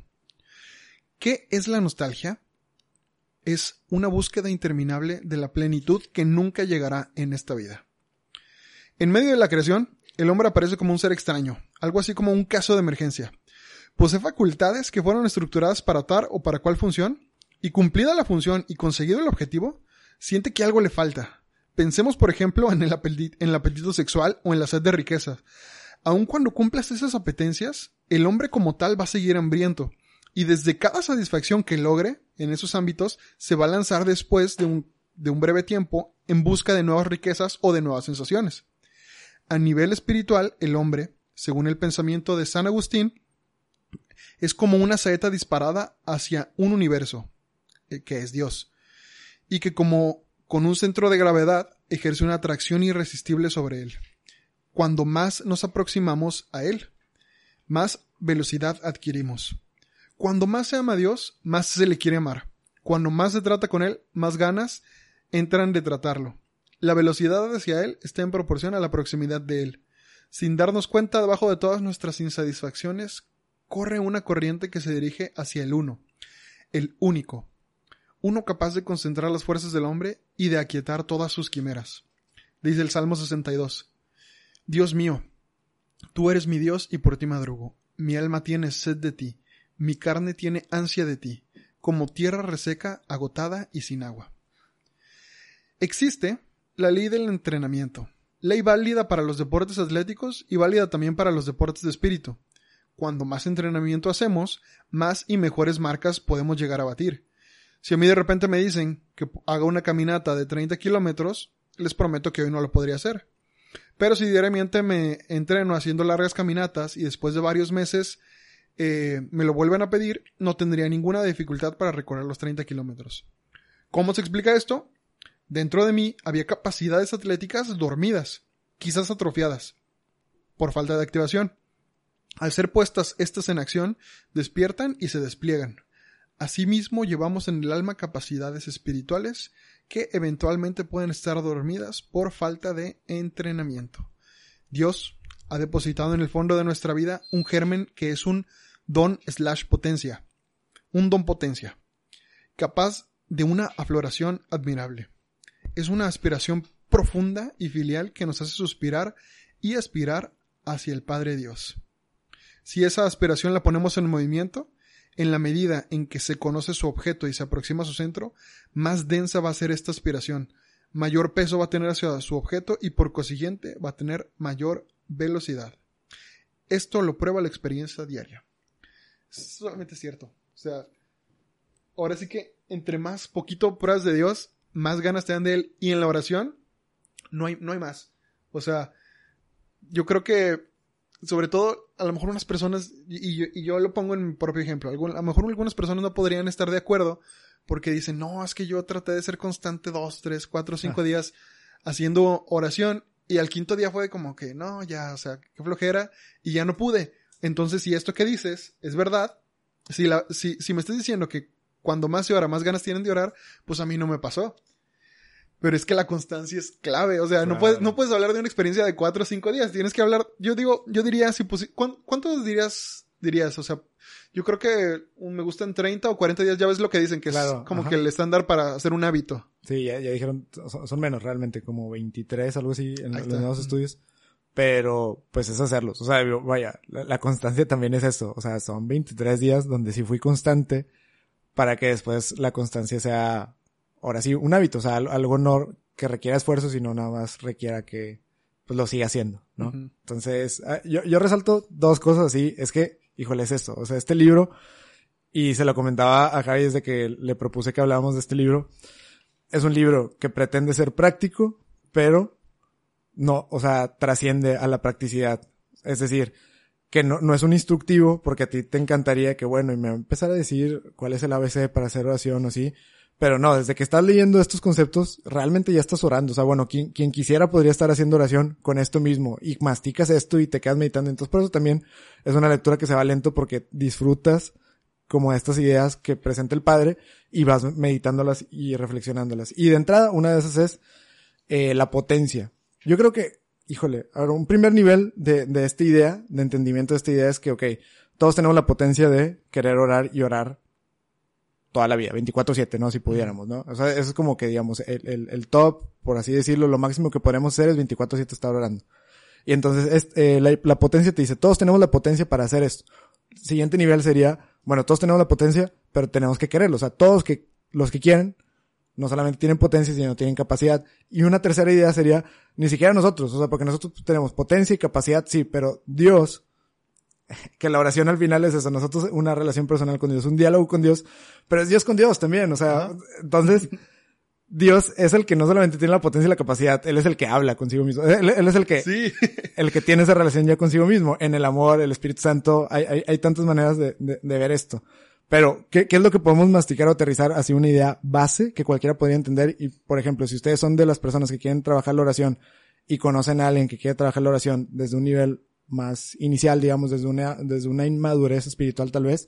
¿Qué es la nostalgia? Es una búsqueda interminable de la plenitud que nunca llegará en esta vida. En medio de la creación, el hombre aparece como un ser extraño, algo así como un caso de emergencia. Posee facultades que fueron estructuradas para tal o para cual función, y cumplida la función y conseguido el objetivo, siente que algo le falta. Pensemos, por ejemplo, en el, apetito, sexual o en la sed de riqueza. Aun cuando cumplas esas apetencias, el hombre como tal va a seguir hambriento, y desde cada satisfacción que logre en esos ámbitos, se va a lanzar después de un breve tiempo en busca de nuevas riquezas o de nuevas sensaciones. A nivel espiritual, el hombre, según el pensamiento de San Agustín, es como una saeta disparada hacia un universo, eh, que es Dios, y que como con un centro de gravedad ejerce una atracción irresistible sobre él. Cuando más nos aproximamos a él, más velocidad adquirimos. Cuando más se ama a Dios, más se le quiere amar. Cuando más se trata con él, más ganas entran de tratarlo. La velocidad hacia él está en proporción a la proximidad de él. Sin darnos cuenta, debajo de todas nuestras insatisfacciones, corre una corriente que se dirige hacia el uno, el único, uno capaz de concentrar las fuerzas del hombre y de aquietar todas sus quimeras. Dice el Salmo 62. Dios mío, tú eres mi Dios y por ti madrugo. Mi alma tiene sed de ti, mi carne tiene ansia de ti, como tierra reseca, agotada y sin agua. Existe la ley del entrenamiento, ley válida para los deportes atléticos y válida también para los deportes de espíritu. cuando más entrenamiento hacemos, más y mejores marcas podemos llegar a batir. Si a mí de repente me dicen que haga una caminata de 30 kilómetros, les prometo que hoy no lo podría hacer. Pero si diariamente me entreno haciendo largas caminatas y después de varios meses eh, me lo vuelven a pedir, no tendría ninguna dificultad para recorrer los 30 kilómetros. ¿Cómo se explica esto? Dentro de mí había capacidades atléticas dormidas, quizás atrofiadas, por falta de activación. Al ser puestas estas en acción, despiertan y se despliegan. Asimismo, llevamos en el alma capacidades espirituales que eventualmente pueden estar dormidas por falta de entrenamiento. Dios ha depositado en el fondo de nuestra vida un germen que es un don slash potencia, un don potencia, capaz de una afloración admirable. Es una aspiración profunda y filial que nos hace suspirar y aspirar hacia el Padre Dios. Si esa aspiración la ponemos en movimiento, en la medida en que se conoce su objeto y se aproxima a su centro, más densa va a ser esta aspiración, mayor peso va a tener hacia su objeto y por consiguiente va a tener mayor velocidad. Esto lo prueba la experiencia diaria. Es cierto. O sea, ahora sí que entre más poquito pruebas de Dios, más ganas te dan de Él. Y en la oración, no hay, no hay más. O sea, yo creo que sobre todo, a lo mejor unas personas, y, yo lo pongo en mi propio ejemplo, a lo mejor algunas personas no podrían estar de acuerdo porque dicen, no, es que yo traté de ser constante dos, tres, cuatro, cinco ah. días haciendo oración y al quinto día fue como que, no, ya, o sea, qué flojera y ya no pude. Entonces, si esto que dices es verdad, si, la, si, si me estás diciendo que cuando más se ora, más ganas tienen de orar, pues a mí no me pasó. Pero es que la constancia es clave. O sea, no, puedes, no puedes hablar de una experiencia de cuatro o cinco días. Tienes que hablar, yo digo, yo diría, si ¿cuántos dirías, dirías? O sea, yo creo que me gustan 30 o 40 días. Ya ves lo que dicen, que es como que el estándar para hacer un hábito. Sí, ya, dijeron, son, menos realmente, como 23, algo así, en los nuevos estudios. Pero, pues es hacerlos. O sea, vaya, la, la, constancia también es eso. O sea, son 23 días donde sí fui constante para que después la constancia sea ahora sí, un hábito, o sea, algo no que requiera esfuerzo, sino nada más requiera que pues lo siga haciendo, ¿no? Entonces, ah, yo, yo resalto dos cosas así, es que, híjole, es esto, o sea, este libro, y se lo comentaba a Javi desde que le propuse que habláramos de este libro, es un libro que pretende ser práctico, pero no, o sea, trasciende a la practicidad. Es decir, que no, no es un instructivo, porque a ti te encantaría que, bueno, y me va a empezar a decir cuál es el ABC para hacer oración o así, pero no, desde que estás leyendo estos conceptos, realmente ya estás orando. O sea, bueno, quien, quien quisiera podría estar haciendo oración con esto mismo y masticas esto y te quedas meditando. Entonces, por eso también es una lectura que se va lento porque disfrutas como estas ideas que presenta el Padre y vas meditándolas y reflexionándolas. Y de entrada, una de esas es eh, la potencia. Yo creo que, híjole, ahora un primer nivel de, de esta idea, de entendimiento de esta idea es que, ok, todos tenemos la potencia de querer orar y orar toda la vida, 24/7, ¿no? Si pudiéramos, ¿no? O sea, eso es como que, digamos, el, el, el top, por así decirlo, lo máximo que podemos hacer es 24/7 estar orando. Y entonces, es, eh, la, la, potencia te dice, todos tenemos la potencia para hacer esto. Siguiente nivel sería, bueno, todos tenemos la potencia, pero tenemos que quererlo. O sea, todos que, los que quieren, no solamente tienen potencia, sino tienen capacidad. Y una tercera idea sería, ni siquiera nosotros, o sea, porque nosotros tenemos potencia y capacidad, sí, pero Dios (laughs) que la oración al final es eso, nosotros una relación personal con Dios, un diálogo con Dios, pero es Dios con Dios también, o sea, entonces Dios es el que no solamente tiene la potencia y la capacidad, Él es el que habla consigo mismo, Él, es el que, (laughs) el que tiene esa relación ya consigo mismo, en el amor, el Espíritu Santo, hay, hay, hay tantas maneras de, de, de, ver esto. Pero, ¿qué, ¿qué es lo que podemos masticar o aterrizar así una idea base que cualquiera podría entender? Y, por ejemplo, si ustedes son de las personas que quieren trabajar la oración y conocen a alguien que quiere trabajar la oración desde un nivel más inicial, digamos, desde una, desde una inmadurez espiritual tal vez,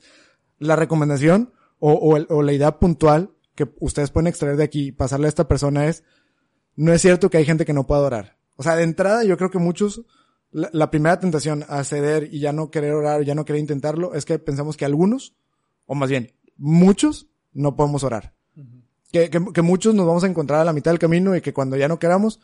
la recomendación o, o, la idea puntual que ustedes pueden extraer de aquí y pasarle a esta persona es, no es cierto que hay gente que no pueda orar. O sea, de entrada yo creo que muchos, la, primera tentación a ceder y ya no querer orar, ya no querer intentarlo, es que pensamos que algunos, o más bien, muchos, no podemos orar. que, que, que muchos nos vamos a encontrar a la mitad del camino y que cuando ya no queramos,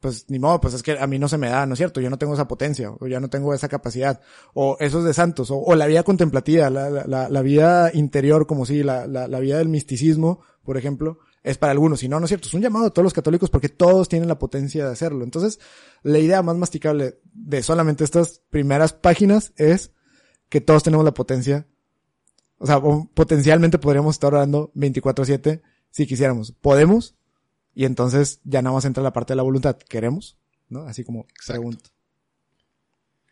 pues ni modo, pues es que a mí no se me da, ¿no es cierto? Yo no tengo esa potencia, o ya no tengo esa capacidad, o esos de santos, o, la vida contemplativa, la, la, la, vida interior, como si, la, la, la vida del misticismo, por ejemplo, es para algunos, y no, no es cierto, es un llamado a todos los católicos porque todos tienen la potencia de hacerlo. Entonces, la idea más masticable de solamente estas primeras páginas es que todos tenemos la potencia. O sea, potencialmente podríamos estar orando 24/7 si quisiéramos. Podemos. Y entonces ya nada más entra la parte de la voluntad. ¿Queremos? ¿No? Así como pregunto.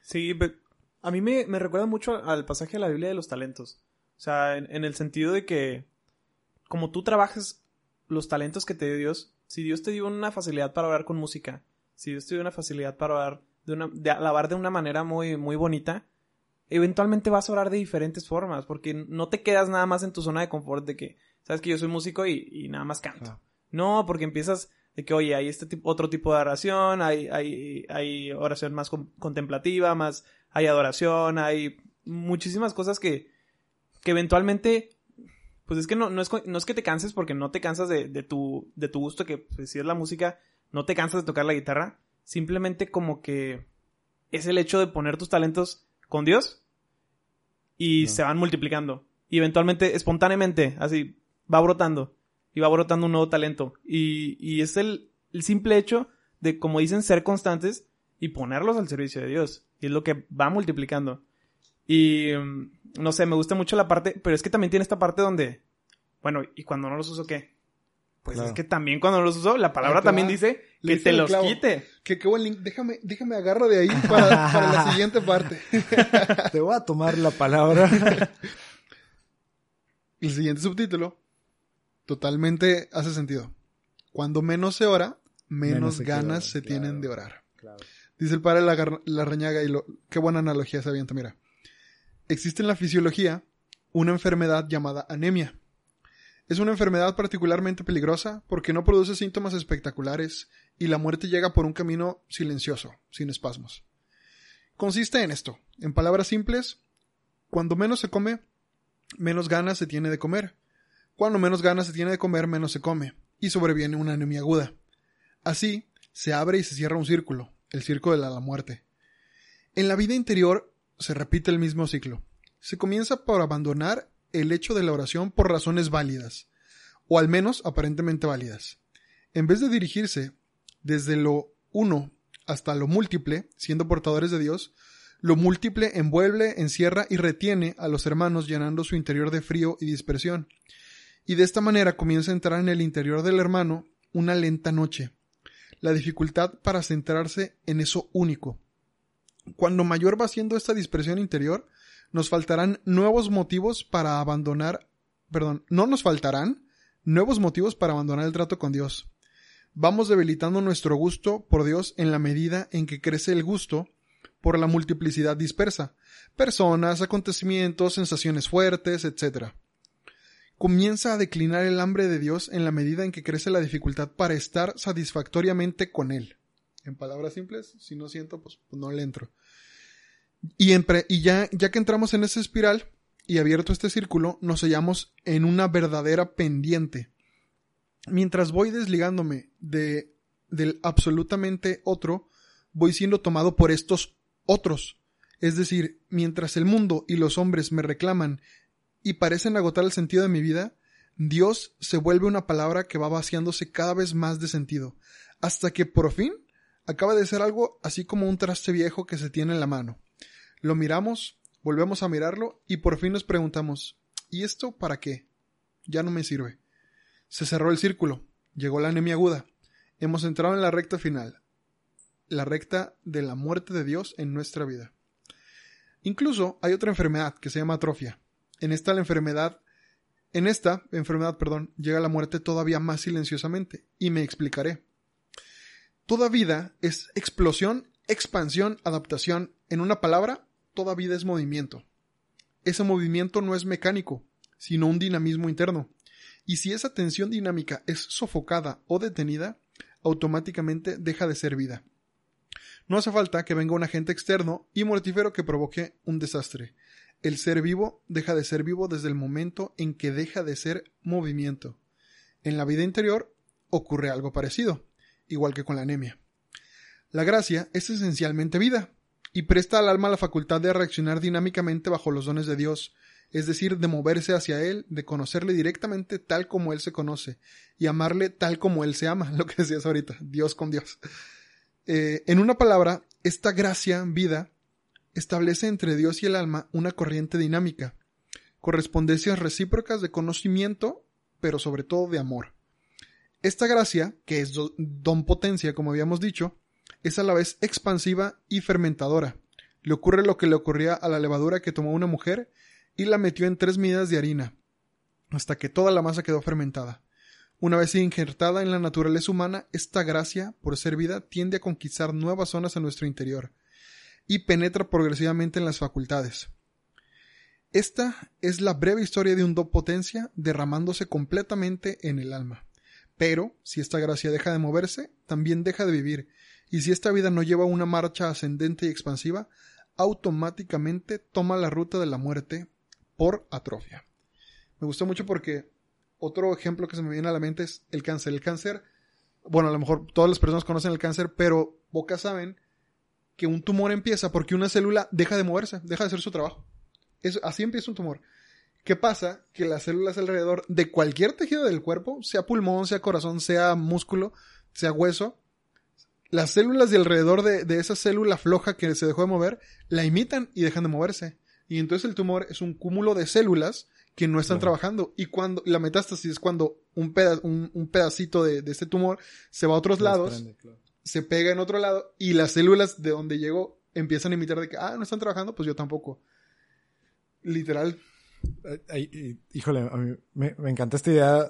Sí, pe- a mí me, me recuerda mucho al pasaje de la Biblia de los talentos. O sea, en, en el sentido de que como tú trabajas los talentos que te dio Dios, si Dios te dio una facilidad para orar con música, si Dios te dio una facilidad para orar de una, de alabar de una manera muy, muy bonita, eventualmente vas a orar de diferentes formas, porque no te quedas nada más en tu zona de confort de que, sabes que yo soy músico y, y nada más canto. Ah. No, porque empiezas de que, oye, hay este tipo, otro tipo de oración, hay, hay, hay oración más con- contemplativa, más, hay adoración, hay muchísimas cosas que, que eventualmente, pues es que no, no, es, no es que te canses porque no te cansas de, de tu, de tu gusto, que pues, si es la música, no te cansas de tocar la guitarra, simplemente como que es el hecho de poner tus talentos con Dios y No. se van multiplicando. Y eventualmente, espontáneamente, así, va brotando. Y va brotando un nuevo talento. Y, y es el, el simple hecho de, como dicen, ser constantes y ponerlos al servicio de Dios. Y es lo que va multiplicando. Y mm, no sé, me gusta mucho la parte, pero es que también tiene esta parte donde, bueno, ¿y cuando no los uso qué? Pues Claro. es que también cuando los uso, la palabra también dice que te los clavo. quite. Que qué buen link. Déjame, déjame agarro de ahí para, para la siguiente parte. (laughs) Te voy a tomar la palabra. El siguiente subtítulo totalmente hace sentido. Cuando menos se ora, menos, Menos se quiere ganas se claro. tienen de orar. Dice el padre Lagar- Larrañaga y lo, qué buena analogía se avienta, mira. Existe en la fisiología una enfermedad llamada anemia. Es una enfermedad particularmente peligrosa porque no produce síntomas espectaculares y la muerte llega por un camino silencioso, sin espasmos. Consiste en esto, en palabras simples, cuando menos se come, menos ganas se tiene de comer. Cuando menos ganas se tiene de comer, menos se come, y sobreviene una anemia aguda. Así, se abre y se cierra un círculo, el círculo de la, la muerte. En la vida interior se repite el mismo ciclo. Se comienza por abandonar el hecho de la oración por razones válidas, o al menos aparentemente válidas. En vez de dirigirse desde lo uno hasta lo múltiple, siendo portadores de Dios, lo múltiple envuelve, encierra y retiene a los hermanos llenando su interior de frío y dispersión. Y de esta manera comienza a entrar en el interior del hermano una lenta noche, la dificultad para centrarse en eso único. Cuando mayor va siendo esta dispersión interior, nos faltarán nuevos motivos para abandonar, perdón, no nos faltarán nuevos motivos para abandonar el trato con Dios. Vamos debilitando nuestro gusto por Dios en la medida en que crece el gusto por la multiplicidad dispersa, personas, acontecimientos, sensaciones fuertes, etc. Comienza a declinar el hambre de Dios en la medida en que crece la dificultad para estar satisfactoriamente con Él. En palabras simples, si no siento, pues, pues no le entro. Y, ya, ya que entramos en esa espiral y abierto este círculo, nos hallamos en una verdadera pendiente. Mientras voy desligándome de, del absolutamente otro, voy siendo tomado por estos otros. Es decir, mientras el mundo y los hombres me reclaman y parecen agotar el sentido de mi vida, Dios se vuelve una palabra que va vaciándose cada vez más de sentido, hasta que por fin acaba de ser algo así como un traste viejo que se tiene en la mano. Lo miramos, volvemos a mirarlo y por fin nos preguntamos, ¿y esto para qué? Ya no me sirve. Se cerró el círculo, llegó la anemia aguda. Hemos entrado en la recta final, la recta de la muerte de Dios en nuestra vida. Incluso hay otra enfermedad que se llama atrofia. En esta la enfermedad, en esta enfermedad, perdón, llega la muerte todavía más silenciosamente, y me explicaré. Toda vida es explosión, expansión, adaptación. En una palabra, toda vida es movimiento. Ese movimiento no es mecánico, sino un dinamismo interno. Y si esa tensión dinámica es sofocada o detenida, automáticamente deja de ser vida. No hace falta que venga un agente externo y mortífero que provoque un desastre. El ser vivo deja de ser vivo desde el momento en que deja de ser movimiento. En la vida interior ocurre algo parecido, igual que con la anemia. La gracia es esencialmente vida, y presta al alma la facultad de reaccionar dinámicamente bajo los dones de Dios, es decir, de moverse hacia Él, de conocerle directamente tal como Él se conoce, y amarle tal como Él se ama, (laughs) lo que decías ahorita, Dios con Dios. Eh, en una palabra, esta gracia, vida, establece entre Dios y el alma una corriente dinámica, correspondencias recíprocas de conocimiento, pero sobre todo de amor. Esta gracia, que es don potencia, como habíamos dicho, es a la vez expansiva y fermentadora. Le ocurre lo que le ocurría a la levadura que tomó una mujer y la metió en tres medidas de harina, hasta que toda la masa quedó fermentada. Una vez injertada en la naturaleza humana, esta gracia, por ser vida, tiende a conquistar nuevas zonas en nuestro interior y penetra progresivamente en las facultades. Esta es la breve historia de un do potencia derramándose completamente en el alma. Pero, si esta gracia deja de moverse, también deja de vivir, y si esta vida no lleva una marcha ascendente y expansiva, automáticamente toma la ruta de la muerte por atrofia. Me gustó mucho porque otro ejemplo que se me viene a la mente es el cáncer. El cáncer, bueno, a lo mejor todas las personas conocen el cáncer, pero pocas saben que un tumor empieza porque una célula deja de moverse, deja de hacer su trabajo. así empieza un tumor. ¿Qué pasa? Que las células alrededor de cualquier tejido del cuerpo, sea pulmón, sea corazón, sea músculo, sea hueso, las células de alrededor de, de, esa célula floja que se dejó de mover, la imitan y dejan de moverse. Y entonces el tumor es un cúmulo de células que no están trabajando. Y cuando la metástasis es cuando un, un, pedacito de, de, este tumor se va a otros lados, se pega en otro lado y las células de donde llegó empiezan a imitar de que, ah, no están trabajando, pues yo tampoco. Literal. híjole, a mí me, me encanta esta idea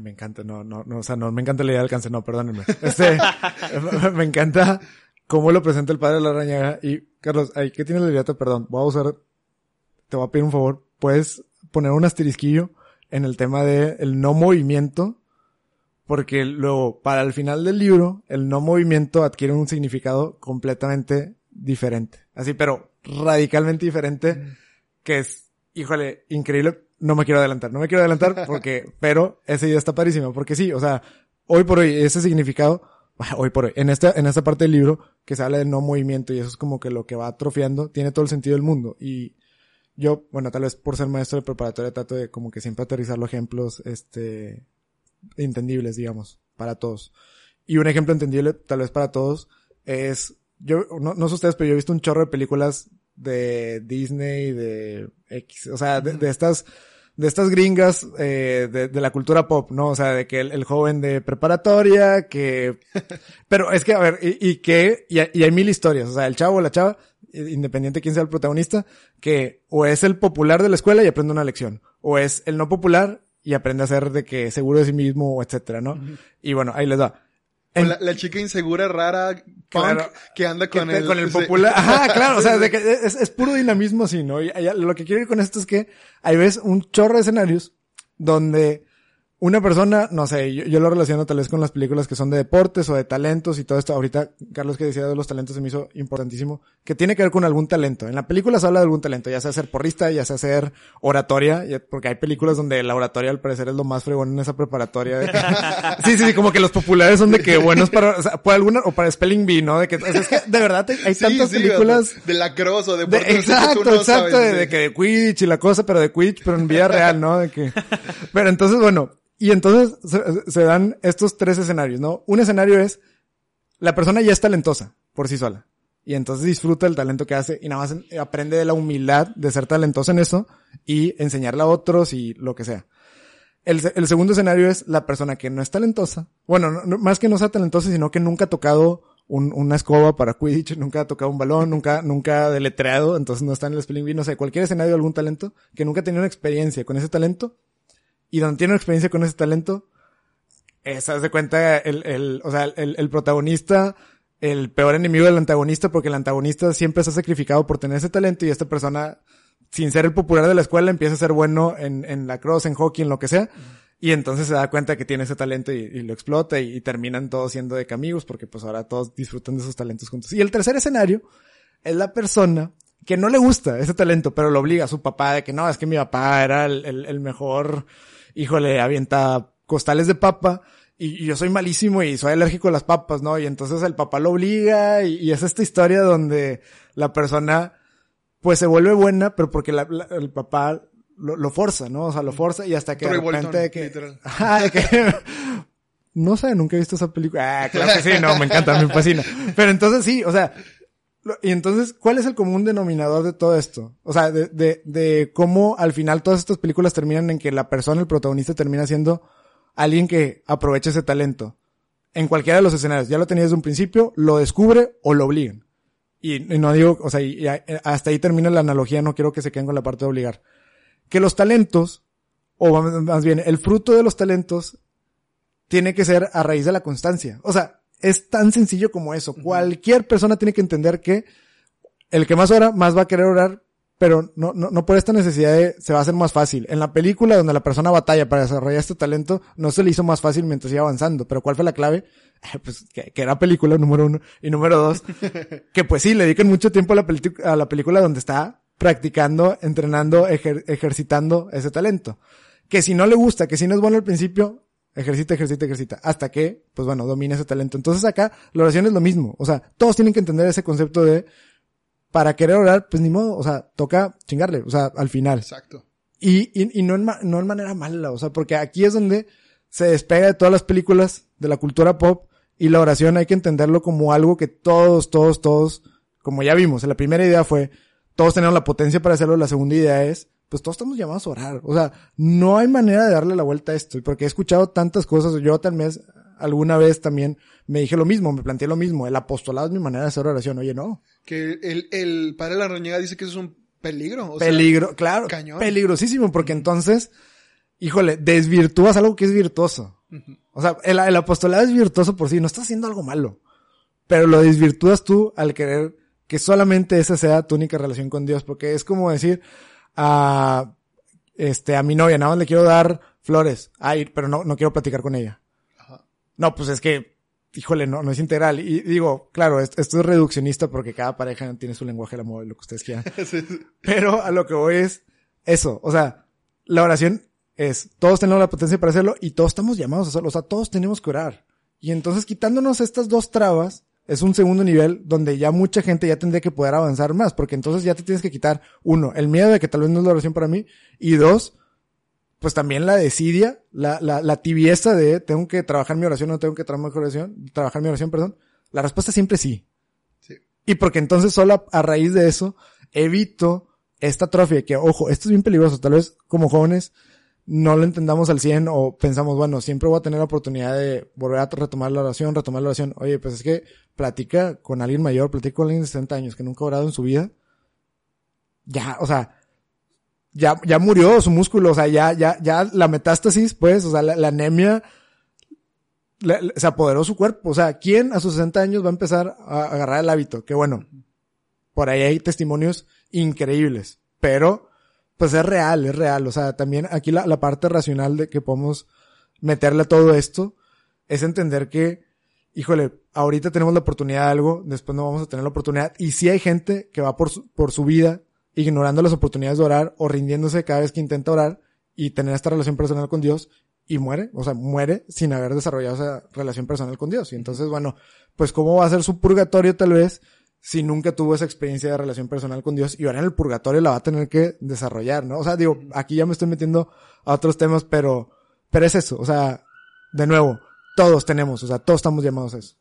me encanta, no, no, no, o sea, no me encanta la idea del cáncer, no, perdónenme. Este, (laughs) me encanta cómo lo presenta el padre de la arañaga. Y, Carlos, ay, ¿qué tiene la idea? Perdón, voy a usar, te voy a pedir un favor, puedes poner un asterisquillo en el tema de el no movimiento, porque luego, para el final del libro, el no movimiento adquiere un significado completamente diferente. Así, pero radicalmente diferente, mm. que es, híjole, increíble. No me quiero adelantar, no me quiero adelantar (laughs) porque, pero ese día está parísimo, porque sí, o sea, hoy por hoy ese significado, hoy por hoy, en esta, en esta parte del libro que se habla del no movimiento y eso es como que lo que va atrofiando, tiene todo el sentido del mundo y yo, bueno, tal vez por ser maestro de preparatoria trato de como que siempre aterrizar los ejemplos, este, entendibles, digamos, para todos. Y un ejemplo entendible, tal vez para todos, es, yo, no, no sé ustedes, pero yo he visto un chorro de películas de Disney, de X, o sea, de, estas, de estas gringas eh, de, de, la cultura pop, ¿no? O sea, de que el, joven de preparatoria, que... (laughs) Pero es que, a ver, y, y que, y, y, hay mil historias, o sea, el chavo o la chava independiente de quién sea el protagonista, que o es el popular de la escuela y aprende una lección, o es el no popular y aprende a ser de que seguro de sí mismo, etcétera, ¿no? Y bueno, ahí les da. La, chica insegura, rara, que anda con el... Con el popular. (laughs) Ajá, claro, o sea, de que es, es puro dinamismo así, ¿no? Y lo que quiero ir con esto es que hay ves un chorro de escenarios donde una persona, no sé, yo, lo relaciono tal vez con las películas que son de deportes o de talentos y todo esto. Ahorita, Carlos que decía de los talentos se me hizo importantísimo, que tiene que ver con algún talento. En la película se habla de algún talento, ya sea ser porrista, ya sea ser oratoria, porque hay películas donde la oratoria al parecer es lo más fregón en esa preparatoria. (laughs) sí, sí, sí, como que los populares son de que buenos para, o sea, por alguna, o para Spelling Bee, ¿no? De que, es que de verdad hay tantas películas. De la cross o de, Exacto, exacto, de, de, que de Quidditch y la cosa, pero de Quidditch, pero en vida real, ¿no? De que, pero entonces, bueno, y entonces se, dan estos tres escenarios, ¿no? Un escenario es, la persona ya es talentosa por sí sola. Y entonces disfruta el talento que hace y nada más aprende de la humildad de ser talentosa en eso y enseñarle a otros y lo que sea. El, segundo escenario es la persona que no es talentosa. Bueno, más que no sea talentosa, sino que nunca ha tocado una escoba para Quidditch, nunca ha tocado un balón, nunca, nunca ha deletreado, entonces no está en el spelling bee, no sé, cualquier escenario de algún talento, que nunca ha tenido una experiencia con ese talento y donde tiene una experiencia con ese talento, eh, se hace cuenta el, el, o sea, el, el protagonista, el peor enemigo del antagonista, porque el antagonista siempre se ha sacrificado por tener ese talento y esta persona, sin ser el popular de la escuela, empieza a ser bueno en, en la cross, en hockey, en lo que sea. Y entonces se da cuenta que tiene ese talento y, lo explota y, terminan todos siendo de amigos porque pues ahora todos disfrutan de esos talentos juntos. Y el tercer escenario es la persona que no le gusta ese talento, pero lo obliga a su papá de que no, es que mi papá era el, el, el mejor híjole, avienta costales de papa y, yo soy malísimo y soy alérgico a las papas, ¿no? Y entonces el papá lo obliga y, es esta historia donde la persona pues se vuelve buena, pero porque el papá lo, lo, forza, ¿no? O sea, lo forza y hasta que de repente que, (laughs) que (laughs) no sé, nunca he visto esa película. Ah, claro que sí, no, me encanta, me fascina. Pero entonces sí, o sea, y entonces, ¿cuál es el común denominador de todo esto? O sea, de, de, de cómo al final todas estas películas terminan en que la persona, el protagonista, termina siendo alguien que aprovecha ese talento. En cualquiera de los escenarios. Ya lo tenía desde un principio, lo descubre o lo obligan. Y, no digo, o sea, y- hasta ahí termina la analogía, no quiero que se queden con la parte de obligar. Que los talentos, o más bien, el fruto de los talentos, tiene que ser a raíz de la constancia. O sea, es tan sencillo como eso. Cualquier persona tiene que entender que el que más ora, más va a querer orar, pero no, no, no por esta necesidad de, se va a hacer más fácil. En la película donde la persona batalla para desarrollar este talento, no se le hizo más fácil mientras iba avanzando. Pero ¿cuál fue la clave? (laughs) Pues que, que era película número uno. Y número dos, (laughs) que pues sí, le dedican mucho tiempo a la, a la película donde está practicando, entrenando, ejer- ejercitando ese talento. Que si no le gusta, que si no es bueno al principio, ejercita, ejercita, ejercita. Hasta que, pues bueno, domina ese talento. Entonces acá, la oración es lo mismo. O sea, todos tienen que entender ese concepto de, para querer orar, pues ni modo, o sea, toca chingarle, o sea, al final. Exacto. Y, y, y no, en ma- no en manera mala, o sea, porque aquí es donde se despega de todas las películas, de la cultura pop, y la oración hay que entenderlo como algo que todos, todos, todos, como ya vimos, la primera idea fue, todos tenemos la potencia para hacerlo, la segunda idea es, pues todos estamos llamados a orar, o sea, no hay manera de darle la vuelta a esto, porque he escuchado tantas cosas, yo tal vez, alguna vez también me dije lo mismo, me planteé lo mismo, el apostolado es mi manera de hacer oración, oye, no, Que el, el padre de la Reñega dice que eso es un peligro. o sea, Peligro, claro. cañón. Peligrosísimo, porque entonces, híjole, desvirtúas algo que es virtuoso. O sea, el, el apostolado es virtuoso por sí, no estás haciendo algo malo. Pero lo desvirtúas tú al querer que solamente esa sea tu única relación con Dios, porque es como decir a, este, a mi novia, nada más le quiero dar flores, ay, pero no, no quiero platicar con ella. Ajá. No, pues es que, híjole, no, no es integral. Y digo, claro, esto, esto es reduccionista porque cada pareja tiene su lenguaje del amor, lo que ustedes quieran. (laughs) Sí, sí. Pero a lo que voy es eso. O sea, la oración es, todos tenemos la potencia para hacerlo y todos estamos llamados a hacerlo. O sea, todos tenemos que orar. Y entonces quitándonos estas dos trabas, es un segundo nivel donde ya mucha gente ya tendría que poder avanzar más, porque entonces ya te tienes que quitar, uno, el miedo de que tal vez no es la oración para mí, y dos, pues también la desidia, la, la, la tibieza de tengo que trabajar mi oración o no tengo que trabajar mi oración, trabajar mi oración, perdón. La respuesta siempre es sí. Sí. Y porque entonces solo a, a raíz de eso evito esta atrofia que, ojo, esto es bien peligroso. Tal vez como jóvenes no lo entendamos al 100 o pensamos, bueno, siempre voy a tener la oportunidad de volver a retomar la oración, retomar la oración. Oye, pues es que platica con alguien mayor, platica con alguien de 60 años que nunca ha orado en su vida. Ya, o sea, ya, ya murió su músculo, o sea, ya, ya, ya la metástasis, pues, o sea, la, anemia se apoderó su cuerpo. O sea, ¿quién a sus 60 años va a empezar a agarrar el hábito? Que bueno, por ahí hay testimonios increíbles, pero pues es real, es real. O sea, también aquí la, la parte racional de que podemos meterle a todo esto es entender que, híjole, ahorita tenemos la oportunidad de algo, después no vamos a tener la oportunidad. Y sí hay gente que va por su, por su vida ignorando las oportunidades de orar o rindiéndose cada vez que intenta orar y tener esta relación personal con Dios y muere, o sea, muere sin haber desarrollado esa relación personal con Dios. Y entonces, bueno, pues cómo va a ser su purgatorio tal vez si nunca tuvo esa experiencia de relación personal con Dios y ahora en el purgatorio la va a tener que desarrollar, ¿no? O sea, digo, aquí ya me estoy metiendo a otros temas, pero, pero es eso, o sea, de nuevo, todos tenemos, o sea, todos estamos llamados a eso.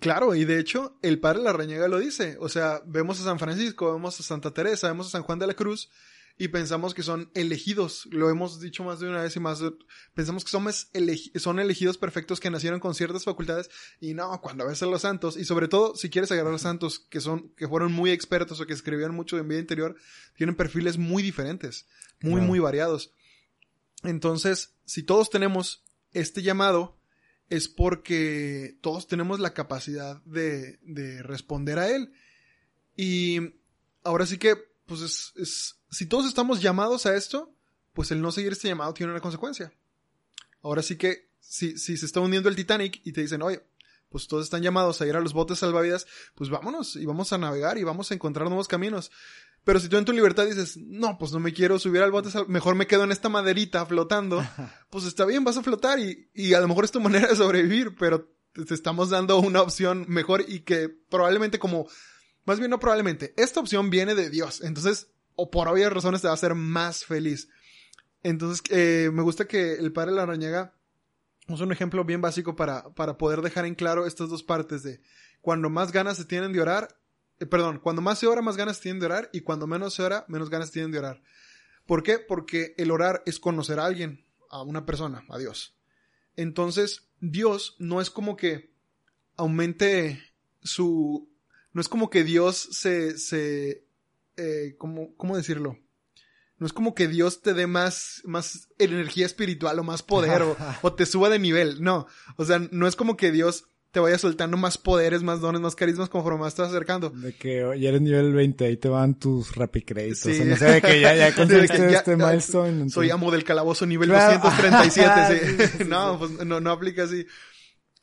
Claro, y de hecho, el padre Larrañaga lo dice. O sea, vemos a San Francisco, vemos a Santa Teresa, vemos a San Juan de la Cruz y pensamos que son elegidos. Lo hemos dicho más de una vez y más. de- Pensamos que somos elegi- son elegidos perfectos que nacieron con ciertas facultades y no, cuando ves a los santos, y sobre todo si quieres agarrar a santos que son, que fueron muy expertos o que escribían mucho en vida interior, tienen perfiles muy diferentes, muy, muy variados. Entonces, si todos tenemos este llamado, es porque todos tenemos la capacidad de, de responder a él. Y ahora sí que, pues es, es- si todos estamos llamados a esto, pues el no seguir este llamado tiene una consecuencia. Ahora sí que, si, si se está hundiendo el Titanic y te dicen, oye, pues todos están llamados a ir a los botes salvavidas, pues vámonos y vamos a navegar y vamos a encontrar nuevos caminos. Pero si tú en tu libertad dices, no, pues no me quiero subir al bote, mejor me quedo en esta maderita flotando, (laughs) pues está bien, vas a flotar y, y a lo mejor es tu manera de sobrevivir, pero te estamos dando una opción mejor y que probablemente como, más bien no probablemente, esta opción viene de Dios, entonces, o por obvias razones te va a hacer más feliz. Entonces, eh, me gusta que el padre Larrañaga usa un ejemplo bien básico para, para poder dejar en claro estas dos partes de cuando más ganas se tienen de orar, eh, perdón, cuando más se ora, más ganas se tienen de orar, y cuando menos se ora, menos ganas se tienen de orar. ¿Por qué? Porque el orar es conocer a alguien, a una persona, a Dios. Entonces, Dios no es como que aumente su... No es como que Dios se... se eh, ¿cómo, ¿Cómo decirlo? No es como que Dios te dé más, más energía espiritual o más poder o, o te suba de nivel. No. O sea, no es como que Dios te vaya soltando más poderes, más dones, más carismas conforme más estás acercando. De que ya eres nivel 20, ahí te van tus rapicréditos. Sí. O no sé, de que ya, ya (laughs) Sí, conseguiste que ya- este ya- milestone. entonces- Soy amo del calabozo nivel Claro. 237. (laughs) sí. Sí, sí, sí, (laughs) no, pues no, no aplica así.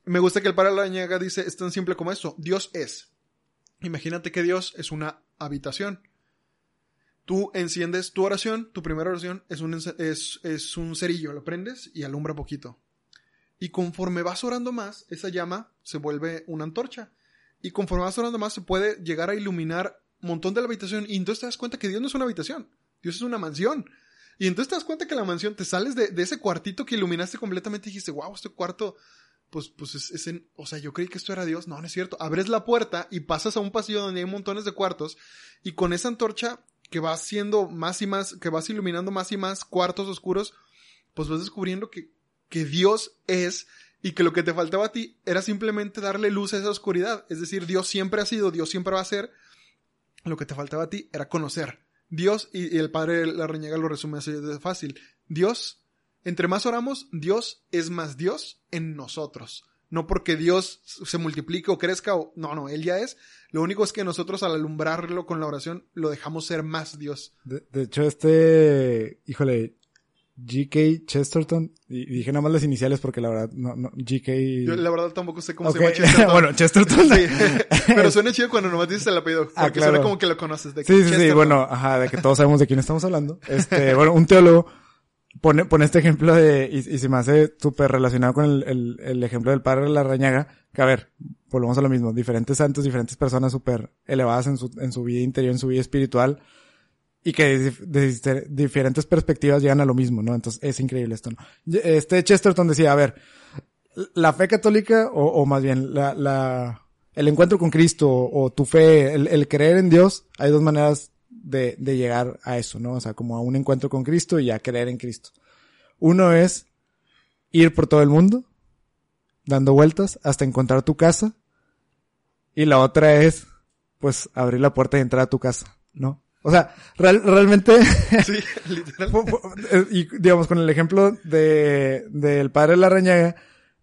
Me gusta que el padre Lañaga dice, es tan simple como esto. Dios es. Imagínate que Dios es una habitación. Tú enciendes tu oración, tu primera oración es un, es, es un cerillo, lo prendes y alumbra poquito. Y conforme vas orando más, esa llama se vuelve una antorcha. Y conforme vas orando más, se puede llegar a iluminar un montón de la habitación. Y entonces te das cuenta que Dios no es una habitación, Dios es una mansión. Y entonces te das cuenta que la mansión, te sales de, de ese cuartito que iluminaste completamente y dijiste, wow, este cuarto, pues, pues es, es en, o sea, yo creí que esto era Dios. No, no es cierto. Abres la puerta y pasas a un pasillo donde hay montones de cuartos y con esa antorcha que va haciendo más y más, que vas iluminando más y más cuartos oscuros, pues vas descubriendo que, que Dios es y que lo que te faltaba a ti era simplemente darle luz a esa oscuridad. Es decir, Dios siempre ha sido, Dios siempre va a ser. Lo que te faltaba a ti era conocer. Dios, y, el padre La Reñega lo resume así de fácil. Dios, entre más oramos, Dios es más Dios en nosotros. No porque Dios se multiplique o crezca o, no, no, Él ya es. Lo único es que nosotros al alumbrarlo con la oración lo dejamos ser más Dios. De, de hecho, este, híjole, G.K. Chesterton, y, dije nada más las iniciales porque la verdad, no, no, G.K. Yo la verdad tampoco sé cómo se llama Chesterton. (laughs) bueno, Chesterton. Sí. (laughs) Pero suena chido cuando nomás dices el apellido. Porque Ah, claro. suena como que lo conoces. De Sí, sí, sí, bueno, ajá, de que todos sabemos de quién estamos hablando. Este, bueno, un teólogo pone, pone este ejemplo de, y, y se me hace súper relacionado con el, el, el ejemplo del padre de la rañaga, que a ver, volvemos a lo mismo, diferentes santos, diferentes personas súper elevadas en su, en su vida interior, en su vida espiritual, y que de, de dif- diferentes perspectivas llegan a lo mismo, ¿no? Entonces es increíble esto, ¿no? Este Chesterton decía, a ver, la fe católica, o, o más bien, la, la, el encuentro con Cristo, o, o tu fe, el, el creer en Dios, hay dos maneras de, de llegar a eso, ¿no? O sea, como a un encuentro con Cristo y a creer en Cristo. Uno es ir por todo el mundo, dando vueltas hasta encontrar tu casa. Y la otra es, pues, abrir la puerta y entrar a tu casa, ¿no? O sea, real- realmente, (laughs) Sí, eh, y digamos, con el ejemplo de, del padre de la reñaga,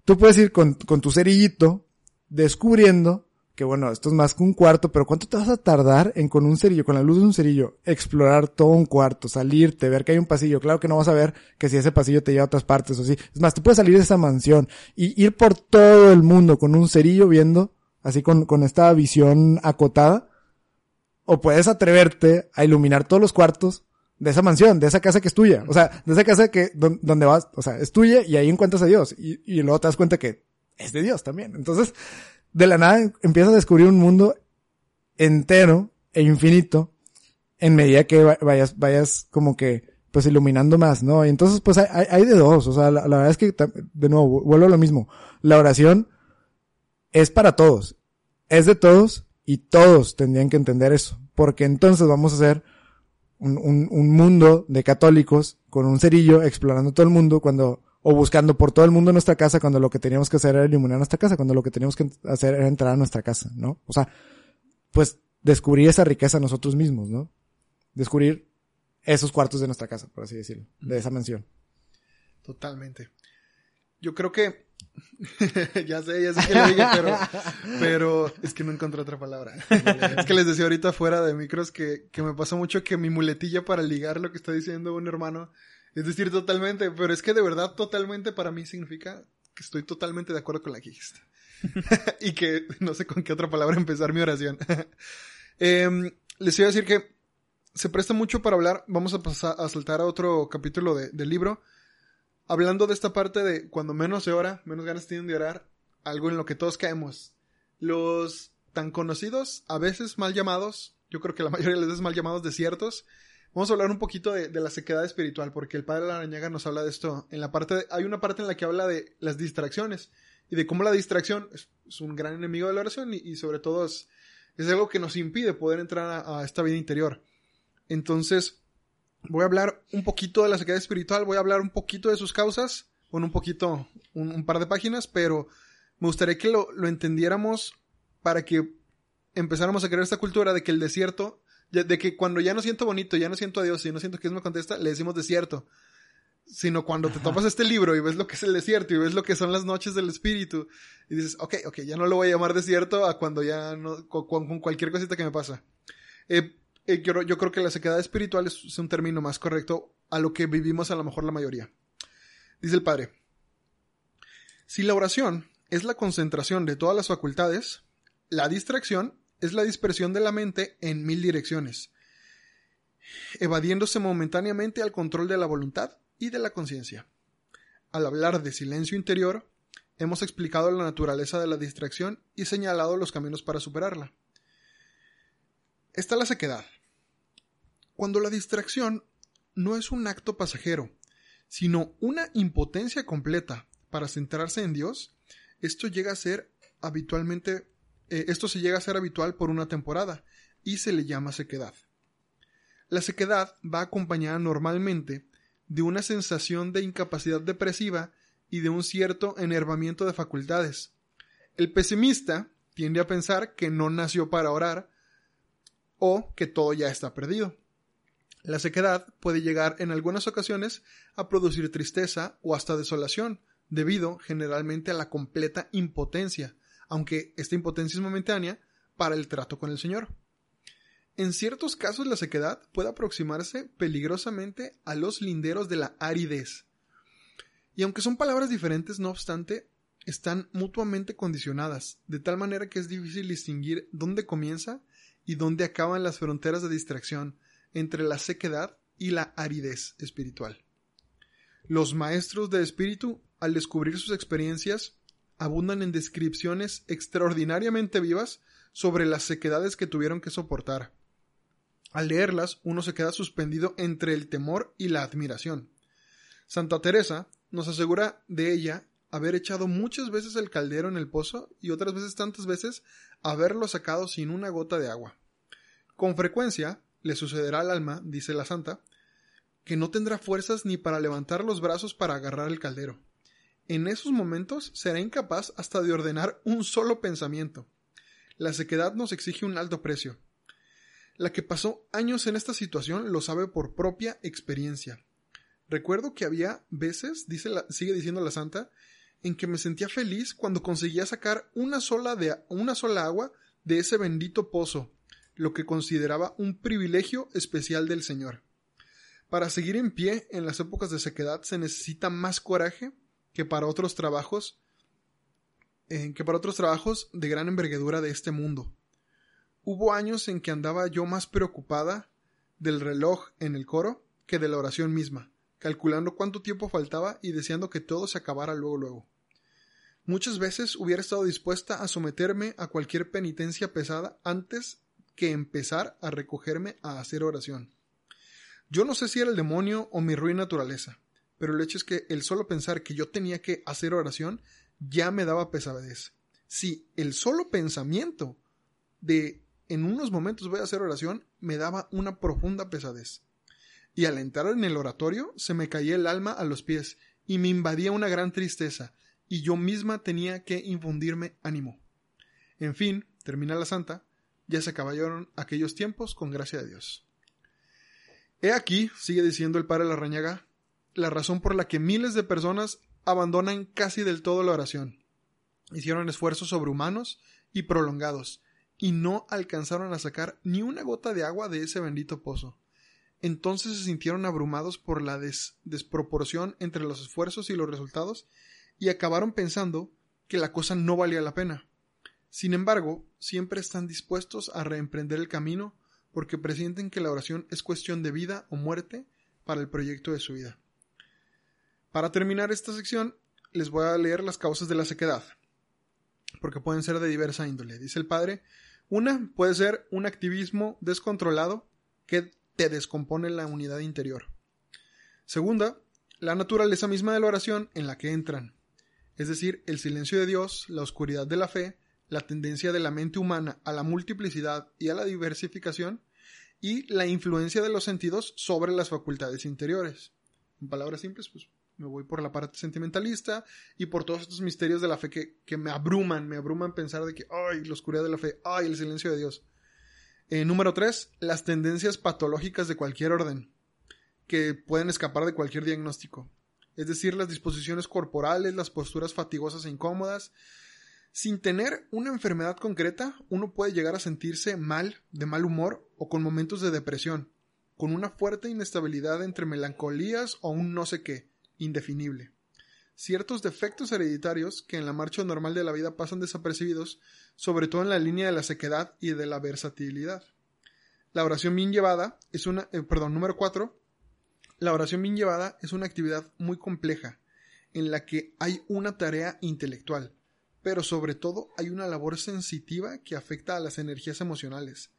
tú puedes ir con, con tu cerillito, descubriendo que bueno, esto es más que un cuarto, pero ¿cuánto te vas a tardar en con un cerillo, con la luz de un cerillo, explorar todo un cuarto, salirte, ver que hay un pasillo? Claro que no vas a ver que si ese pasillo te lleva a otras partes o sí. Es más, tú puedes salir de esa mansión y ir por todo el mundo con un cerillo viendo, así con, con esta visión acotada, o puedes atreverte a iluminar todos los cuartos de esa mansión, de esa casa que es tuya. O sea, de esa casa que, don- donde vas, o sea, es tuya y ahí encuentras a Dios. Y, y luego te das cuenta que es de Dios también. Entonces, de la nada empiezas a descubrir un mundo entero e infinito en medida que va- vayas, vayas como que, pues iluminando más, ¿no? Y entonces, pues hay, hay- de dos. O sea, la, verdad es que, de nuevo, vuelvo a lo mismo. La oración es para todos. Es de todos y todos tendrían que entender eso. Porque entonces vamos a hacer un, un, un mundo de católicos con un cerillo explorando todo el mundo cuando, o buscando por todo el mundo nuestra casa cuando lo que teníamos que hacer era iluminar nuestra casa, cuando lo que teníamos que hacer era entrar a nuestra casa, ¿no? O sea, pues descubrir esa riqueza nosotros mismos, ¿no? Descubrir esos cuartos de nuestra casa, por así decirlo, de esa mansión. Totalmente. Yo creo que. (laughs) ya sé, ya sé que lo dije, pero, pero es que no encontré otra palabra. es que les decía ahorita fuera de micros que, que me pasa mucho que mi muletilla para ligar lo que está diciendo un hermano es decir totalmente, pero es que de verdad totalmente para mí significa que estoy totalmente de acuerdo con la que dijiste. (laughs) (laughs) y que no sé con qué otra palabra empezar mi oración. (laughs) Em, les iba a decir que se presta mucho para hablar. Vamos a pasar a saltar a otro capítulo de- del libro hablando de esta parte de cuando menos se ora, menos ganas tienen de orar, algo en lo que todos caemos. Los tan conocidos, a veces mal llamados, yo creo que la mayoría de las veces mal llamados desiertos, vamos a hablar un poquito de, la sequedad espiritual, porque el padre Larañaga nos habla de esto en la parte, de- hay una parte en la que habla de las distracciones y de cómo la distracción, es- un gran enemigo de la oración y, sobre todo es, es, algo que nos impide poder entrar a, esta vida interior. Entonces, voy a hablar un poquito de la sequedad espiritual, voy a hablar un poquito de sus causas, bueno, un poquito, un, un par de páginas, pero me gustaría que lo, lo, entendiéramos para que empezáramos a crear esta cultura de que el desierto, de que cuando ya no siento bonito, ya no siento a Dios y no siento que Dios me contesta, le decimos desierto sino cuando te topas este libro y ves lo que es el desierto y ves lo que son las noches del espíritu y dices, ok, ok, ya no lo voy a llamar desierto a cuando ya no, con, con cualquier cosita que me pasa. Eh, eh, yo, yo, creo que la sequedad espiritual es, es un término más correcto a lo que vivimos a lo mejor la mayoría. Dice el padre, si la oración es la concentración de todas las facultades, la distracción es la dispersión de la mente en mil direcciones, evadiéndose momentáneamente al control de la voluntad y de la conciencia. Al hablar de silencio interior, hemos explicado la naturaleza de la distracción y señalado los caminos para superarla. Está la sequedad. Cuando la distracción no es un acto pasajero, sino una impotencia completa para centrarse en Dios, esto llega a ser habitualmente, eh, esto se llega a ser habitual por una temporada y se le llama sequedad. La sequedad va acompañada normalmente de una sensación de incapacidad depresiva y de un cierto enervamiento de facultades. El pesimista tiende a pensar que no nació para orar o que todo ya está perdido. La sequedad puede llegar en algunas ocasiones a producir tristeza o hasta desolación, debido generalmente a la completa impotencia, aunque esta impotencia es momentánea, para el trato con el Señor. En ciertos casos la sequedad puede aproximarse peligrosamente a los linderos de la aridez. Y aunque son palabras diferentes, no obstante, están mutuamente condicionadas, de tal manera que es difícil distinguir dónde comienza y dónde acaban las fronteras de distracción entre la sequedad y la aridez espiritual. Los maestros de espíritu, al descubrir sus experiencias, abundan en descripciones extraordinariamente vivas sobre las sequedades que tuvieron que soportar al leerlas, uno se queda suspendido entre el temor y la admiración. Santa Teresa nos asegura de ella haber echado muchas veces el caldero en el pozo y otras veces tantas veces haberlo sacado sin una gota de agua. Con frecuencia le sucederá al alma, dice la santa, que no tendrá fuerzas ni para levantar los brazos para agarrar el caldero. En esos momentos será incapaz hasta de ordenar un solo pensamiento. La sequedad nos exige un alto precio. La que pasó años en esta situación lo sabe por propia experiencia. Recuerdo que había veces, dice sigue diciendo la santa, en que me sentía feliz cuando conseguía sacar una sola, de, una sola agua de ese bendito pozo, lo que consideraba un privilegio especial del Señor. Para seguir en pie en las épocas de sequedad se necesita más coraje que para otros trabajos, eh, que para otros trabajos de gran envergadura de este mundo. Hubo años en que andaba yo más preocupada del reloj en el coro que de la oración misma, calculando cuánto tiempo faltaba y deseando que todo se acabara luego luego. Muchas veces hubiera estado dispuesta a someterme a cualquier penitencia pesada antes que empezar a recogerme a hacer oración. Yo no sé si era el demonio o mi ruin naturaleza, pero el hecho es que el solo pensar que yo tenía que hacer oración ya me daba pesadez. Sí, el solo pensamiento de en unos momentos voy a hacer oración, me daba una profunda pesadez. Y al entrar en el oratorio se me caía el alma a los pies y me invadía una gran tristeza, y yo misma tenía que infundirme ánimo. En fin, termina la santa, ya se acabaron aquellos tiempos con gracia de Dios. He aquí, sigue diciendo el padre Larrañaga, la razón por la que miles de personas abandonan casi del todo la oración. Hicieron esfuerzos sobrehumanos y prolongados, y no alcanzaron a sacar ni una gota de agua de ese bendito pozo. Entonces se sintieron abrumados por la desproporción entre los esfuerzos y los resultados y acabaron pensando que la cosa no valía la pena. Sin embargo, siempre están dispuestos a reemprender el camino porque presienten que la oración es cuestión de vida o muerte para el proyecto de su vida. Para terminar esta sección, les voy a leer las causas de la sequedad, porque pueden ser de diversa índole. Dice el padre, una puede ser un activismo descontrolado que te descompone la unidad interior. Segunda, la naturaleza misma de la oración en la que entran. es decir, el silencio de Dios, la oscuridad de la fe, la tendencia de la mente humana a la multiplicidad y a la diversificación, y la influencia de los sentidos sobre las facultades interiores. En palabras simples, pues me voy por la parte sentimentalista y por todos estos misterios de la fe que, que me abruman, me abruman pensar de que, ay, la oscuridad de la fe, ay, el silencio de Dios. Eh, número tres, las tendencias patológicas de cualquier orden, que pueden escapar de cualquier diagnóstico. Es decir, las disposiciones corporales, las posturas fatigosas e incómodas. Sin tener una enfermedad concreta, uno puede llegar a sentirse mal, de mal humor o con momentos de depresión, con una fuerte inestabilidad entre melancolías o un no sé qué, indefinible. Ciertos defectos hereditarios que en la marcha normal de la vida pasan desapercibidos, sobre todo en la línea de la sequedad y de la versatilidad. La oración bien llevada es una, eh, perdón, número 4. La oración bien llevada es una actividad muy compleja, en la que hay una tarea intelectual, pero sobre todo hay una labor sensitiva que afecta a las energías emocionales.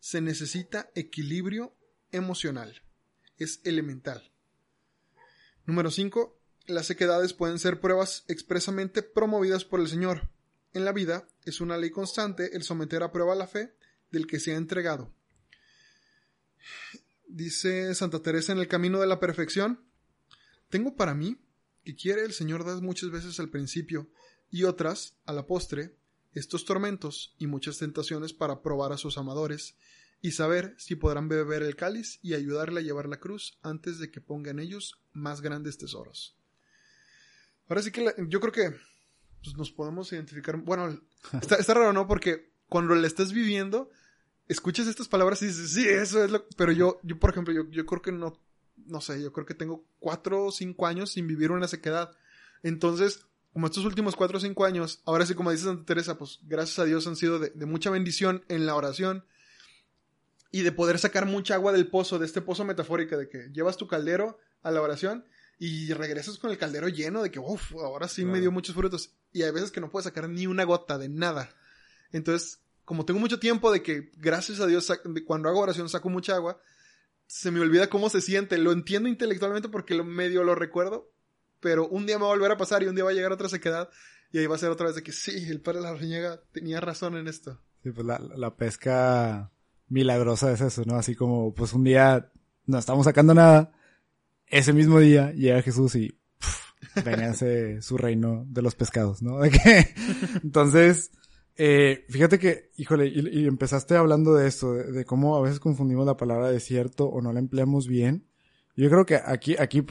Se necesita equilibrio emocional. Es elemental. Número 5. Las sequedades pueden ser pruebas expresamente promovidas por el Señor. En la vida es una ley constante el someter a prueba la fe del que se ha entregado. Dice Santa Teresa en el camino de la perfección, tengo para mí que quiere el Señor dar muchas veces al principio y otras a la postre estos tormentos y muchas tentaciones para probar a sus amadores y saber si podrán beber el cáliz y ayudarle a llevar la cruz antes de que pongan ellos más grandes tesoros. Ahora sí que yo creo que pues, nos podemos identificar. Bueno, (laughs) está, está raro, ¿no? Porque cuando le estás viviendo, escuchas estas palabras y dices, sí, eso es lo. Pero yo, yo por ejemplo, yo, yo creo que no, no sé, yo creo que tengo cuatro o cinco años sin vivir una sequedad. Entonces, como estos últimos cuatro o cinco años, ahora sí, como dice Santa Teresa, pues gracias a Dios han sido de, de mucha bendición en la oración y de poder sacar mucha agua del pozo, de este pozo metafórico, de que llevas tu caldero a la oración y regresas con el caldero lleno de que, uff, ahora sí me dio muchos frutos. Y hay veces que no puedes sacar ni una gota de nada. Entonces, como tengo mucho tiempo de que, gracias a Dios, cuando hago oración saco mucha agua, se me olvida cómo se siente. Lo entiendo intelectualmente porque lo medio lo recuerdo, pero un día me va a volver a pasar y un día va a llegar otra sequedad y ahí va a ser otra vez de que sí, el padre de la riñega tenía razón en esto. Sí, pues la, la pesca milagrosa es eso, ¿no? Así como, pues un día no estamos sacando nada, ese mismo día llega Jesús y véngase su reino de los pescados, ¿no? (laughs) Entonces, eh, fíjate que, híjole, y, empezaste hablando de esto, de, cómo a veces confundimos la palabra desierto o no la empleamos bien. Yo creo que aquí, aquí,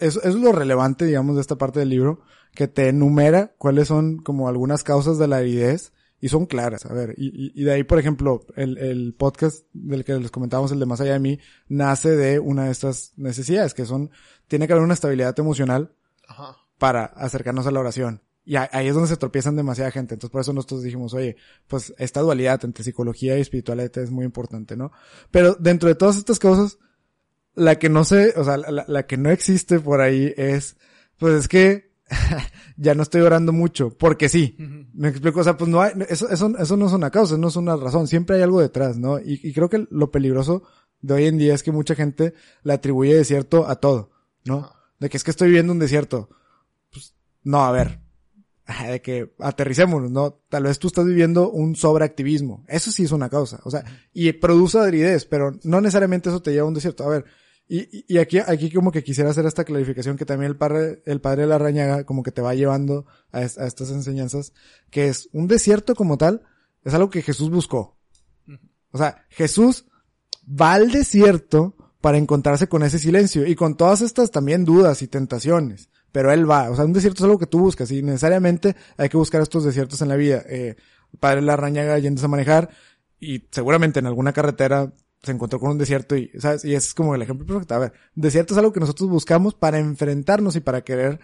eso, eso es lo relevante, digamos, de esta parte del libro, que te enumera cuáles son como algunas causas de la aridez y son claras. A ver, y, y de ahí, por ejemplo, el, el podcast del que les comentábamos, el de Más allá de mí, nace de una de estas necesidades, que son, tiene que haber una estabilidad emocional Ajá. para acercarnos a la oración. Y ahí es donde se tropiezan demasiada gente. Entonces por eso nosotros dijimos, oye, pues esta dualidad entre psicología y espiritualidad es muy importante, ¿no? Pero dentro de todas estas cosas, la que no sé, o sea, la, la que no existe por ahí es, pues es que (laughs) ya no estoy orando mucho, porque sí. Uh -huh. Me explico, o sea, pues no hay, eso, eso, eso no es una causa, no es una razón, siempre hay algo detrás, ¿no? Y, y creo que lo peligroso de hoy en día es que mucha gente le atribuye desierto a todo, ¿no? Uh -huh. De que es que estoy viviendo un desierto. Pues, no, a ver, de que aterricémonos, ¿no? Tal vez tú estás viviendo un sobreactivismo. Eso sí es una causa. O sea, y produce aridez, pero no necesariamente eso te lleva a un desierto. A ver, y, y aquí, aquí como que quisiera hacer esta clarificación que también el padre, el padre de la rañaga como que te va llevando a, es, a estas enseñanzas, que es un desierto como tal, es algo que Jesús buscó. O sea, Jesús va al desierto para encontrarse con ese silencio y con todas estas también dudas y tentaciones pero él va. O sea, un desierto es algo que tú buscas y necesariamente hay que buscar estos desiertos en la vida. Eh, padre Larrañaga yéndose a manejar y seguramente en alguna carretera se encontró con un desierto y, ¿sabes? Y ese es como el ejemplo perfecto. A ver, desierto es algo que nosotros buscamos para enfrentarnos y para querer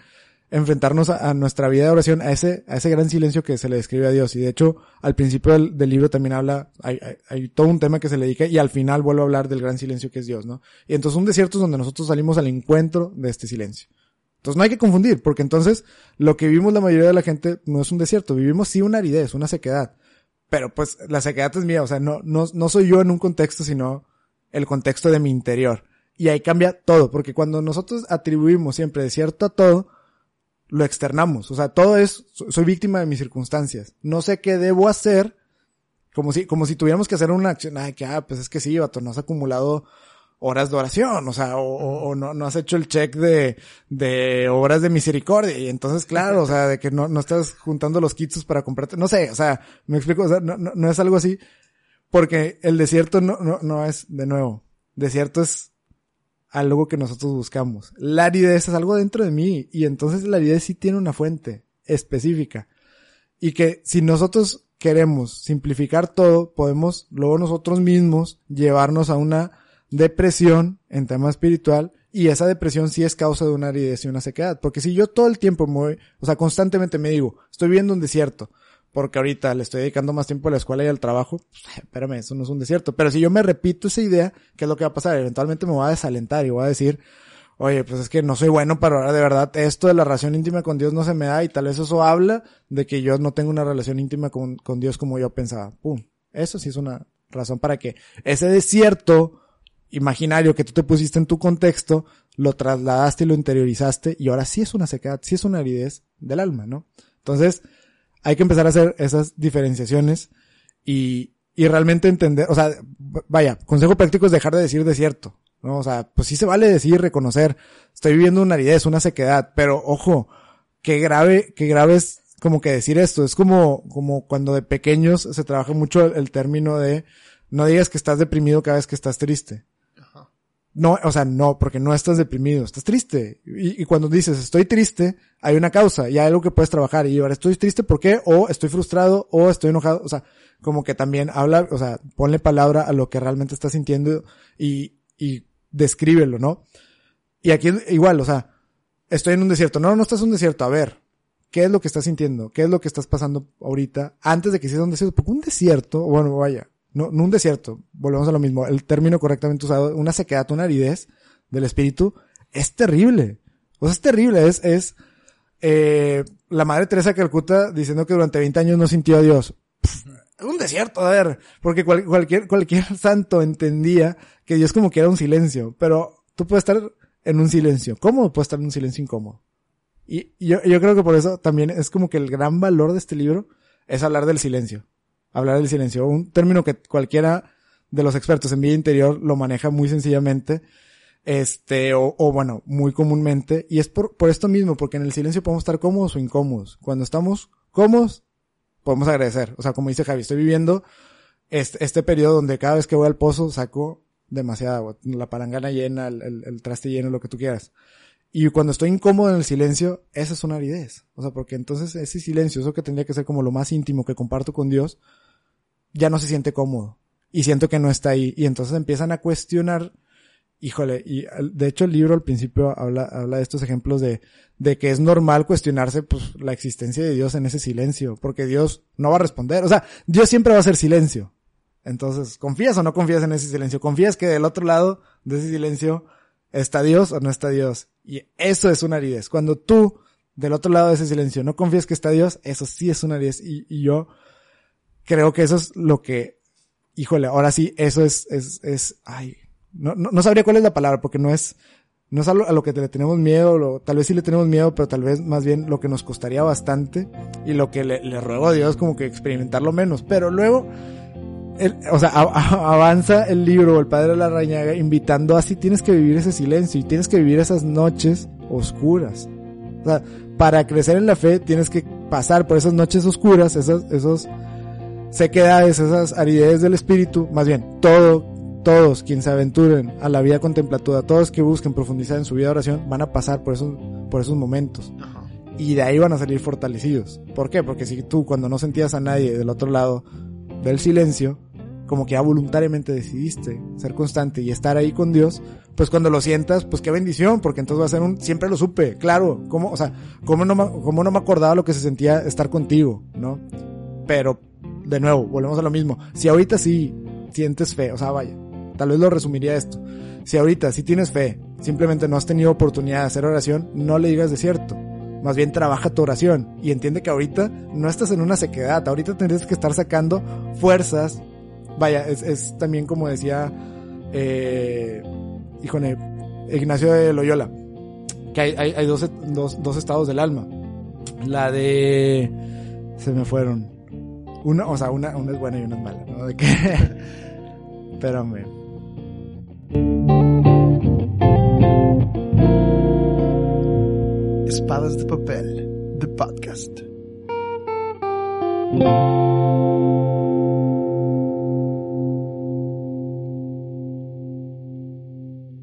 enfrentarnos a, nuestra vida de oración, a ese, a ese gran silencio que se le describe a Dios. Y de hecho, al principio del, del libro también habla, hay, hay, hay, todo un tema que se le dedica y al final vuelve a hablar del gran silencio que es Dios, ¿no? Y entonces un desierto es donde nosotros salimos al encuentro de este silencio. Entonces no hay que confundir, porque entonces lo que vivimos la mayoría de la gente no es un desierto, vivimos sí una aridez, una sequedad. Pero pues la sequedad es mía, o sea, no, no, no soy yo en un contexto, sino el contexto de mi interior. Y ahí cambia todo, porque cuando nosotros atribuimos siempre desierto a todo, lo externamos. O sea, todo es, so- soy víctima de mis circunstancias. No sé qué debo hacer. Como si, como si tuviéramos que hacer una acción. Ay, que, ah, pues es que sí, vato, no has acumulado horas de oración. O sea, o, o- no, no has hecho el check de, de horas de misericordia. Y entonces, claro, o sea, de que no, no estás juntando los kits para comprarte. No sé, o sea, me explico, o sea, no, no, no es algo así. Porque el desierto no, no, no es, de nuevo, desierto es algo que nosotros buscamos. La aridez es algo dentro de mí y entonces la aridez sí tiene una fuente específica. Y que si nosotros queremos simplificar todo, podemos luego nosotros mismos llevarnos a una depresión en tema espiritual y esa depresión sí es causa de una aridez y una sequedad. Porque si yo todo el tiempo me voy, o sea, constantemente me digo, estoy viendo un desierto, porque ahorita le estoy dedicando más tiempo a la escuela y al trabajo, (laughs) espérame, eso no es un desierto. Pero si yo me repito esa idea, ¿qué es lo que va a pasar? Eventualmente me voy a desalentar y voy a decir, oye, pues es que no soy bueno para orar de verdad, esto de la relación íntima con Dios no se me da y tal vez eso habla de que yo no tengo una relación íntima con, con Dios como yo pensaba. Pum. Eso sí es una razón para que ese desierto imaginario que tú te pusiste en tu contexto, lo trasladaste y lo interiorizaste y ahora sí es una sequedad, sí es una aridez del alma, ¿no? Entonces, hay que empezar a hacer esas diferenciaciones y, y realmente entender, o sea, vaya, consejo práctico es dejar de decir desierto, ¿no? O sea, pues sí se vale decir, reconocer, estoy viviendo una aridez, una sequedad, pero ojo, qué grave, qué grave es como que decir esto, es como, como cuando de pequeños se trabaja mucho el, el término de no digas que estás deprimido cada vez que estás triste. No, o sea, no, porque no estás deprimido, estás triste. Y, cuando dices estoy triste, hay una causa y hay algo que puedes trabajar. Y ahora estoy triste, ¿por qué? O estoy frustrado, o estoy enojado. O sea, como que también habla, o sea, ponle palabra a lo que realmente estás sintiendo y, y descríbelo, ¿no? Y aquí igual, o sea, estoy en un desierto. No, no estás en un desierto. A ver, ¿qué es lo que estás sintiendo? ¿Qué es lo que estás pasando ahorita antes de que sea un desierto? Porque un desierto, bueno, vaya, no, no un desierto, volvemos a lo mismo, el término correctamente usado, una sequedad, una aridez del espíritu, es terrible. O sea, es terrible, es, es, eh, la madre Teresa de Calcuta diciendo que durante 20 años no sintió a Dios. Pff, un desierto, a ver, porque cual- cualquier, (laughs) santo entendía que Dios como que era un silencio, pero tú puedes estar en un silencio, ¿cómo puedes estar en un silencio incómodo? Y, y yo, yo creo que por eso también es como que el gran valor de este libro es hablar del silencio. Hablar del silencio. Un término que cualquiera de los expertos en vida interior lo maneja muy sencillamente. Este, o, o bueno, muy comúnmente. Y es por, por esto mismo, porque en el silencio podemos estar cómodos o incómodos. Cuando estamos cómodos, podemos agradecer. O sea, como dice Javi, estoy viviendo este, este periodo donde cada vez que voy al pozo saco demasiada agua. La palangana llena, el, el- el traste lleno, lo que tú quieras. Y cuando estoy incómodo en el silencio, esa es una aridez. O sea, porque entonces ese silencio, eso que tendría que ser como lo más íntimo que comparto con Dios, ya no se siente cómodo. Y siento que no está ahí. Y entonces empiezan a cuestionar, híjole, y de hecho el libro al principio habla, habla de estos ejemplos de, de que es normal cuestionarse pues la existencia de Dios en ese silencio, porque Dios no va a responder. O sea, Dios siempre va a ser silencio. Entonces, ¿confías o no confías en ese silencio? ¿Confías que del otro lado de ese silencio está Dios o no está Dios? Y eso es una aridez. Cuando tú, del otro lado de ese silencio, no confías que está Dios, eso sí es una aridez. Y, yo creo que eso es lo que, híjole, ahora sí, eso es, es, es, ay, no, no, no sabría cuál es la palabra, porque no es, no es a lo, a lo que le tenemos miedo, lo- tal vez sí le tenemos miedo, pero tal vez más bien lo que nos costaría bastante y lo que le, le ruego a Dios como que experimentarlo menos. Pero luego, el- o sea, a- a- avanza el libro, el padre de la rañaga, invitando así tienes que vivir ese silencio y tienes que vivir esas noches oscuras. O sea, para crecer en la fe tienes que pasar por esas noches oscuras, esas, esos sequedades, esas aridez del espíritu, más bien, todo, todos quienes se aventuren a la vida contemplativa, todos que busquen profundizar en su vida de oración, van a pasar por esos, por esos momentos. Y de ahí van a salir fortalecidos. ¿Por qué? Porque si tú cuando no sentías a nadie del otro lado del silencio, como que ya voluntariamente decidiste ser constante y estar ahí con Dios, pues cuando lo sientas, pues qué bendición, porque entonces va a ser un, siempre lo supe, claro, cómo, o sea, cómo no me, cómo no me acordaba lo que se sentía estar contigo, ¿no? Pero, de nuevo, volvemos a lo mismo. Si ahorita sí sientes fe, o sea, vaya, tal vez lo resumiría esto. Si ahorita sí tienes fe, simplemente no has tenido oportunidad de hacer oración, no le digas desierto. Más bien trabaja tu oración y entiende que ahorita no estás en una sequedad, ahorita tendrías que estar sacando fuerzas. Vaya, es, también como decía, eh, híjole, Ignacio de Loyola, que hay, dos estados del alma. La de... Se me fueron. Una, o sea, una, una es buena y una es mala, ¿no? De que... (laughs) Espérame. Espadas de papel, the podcast.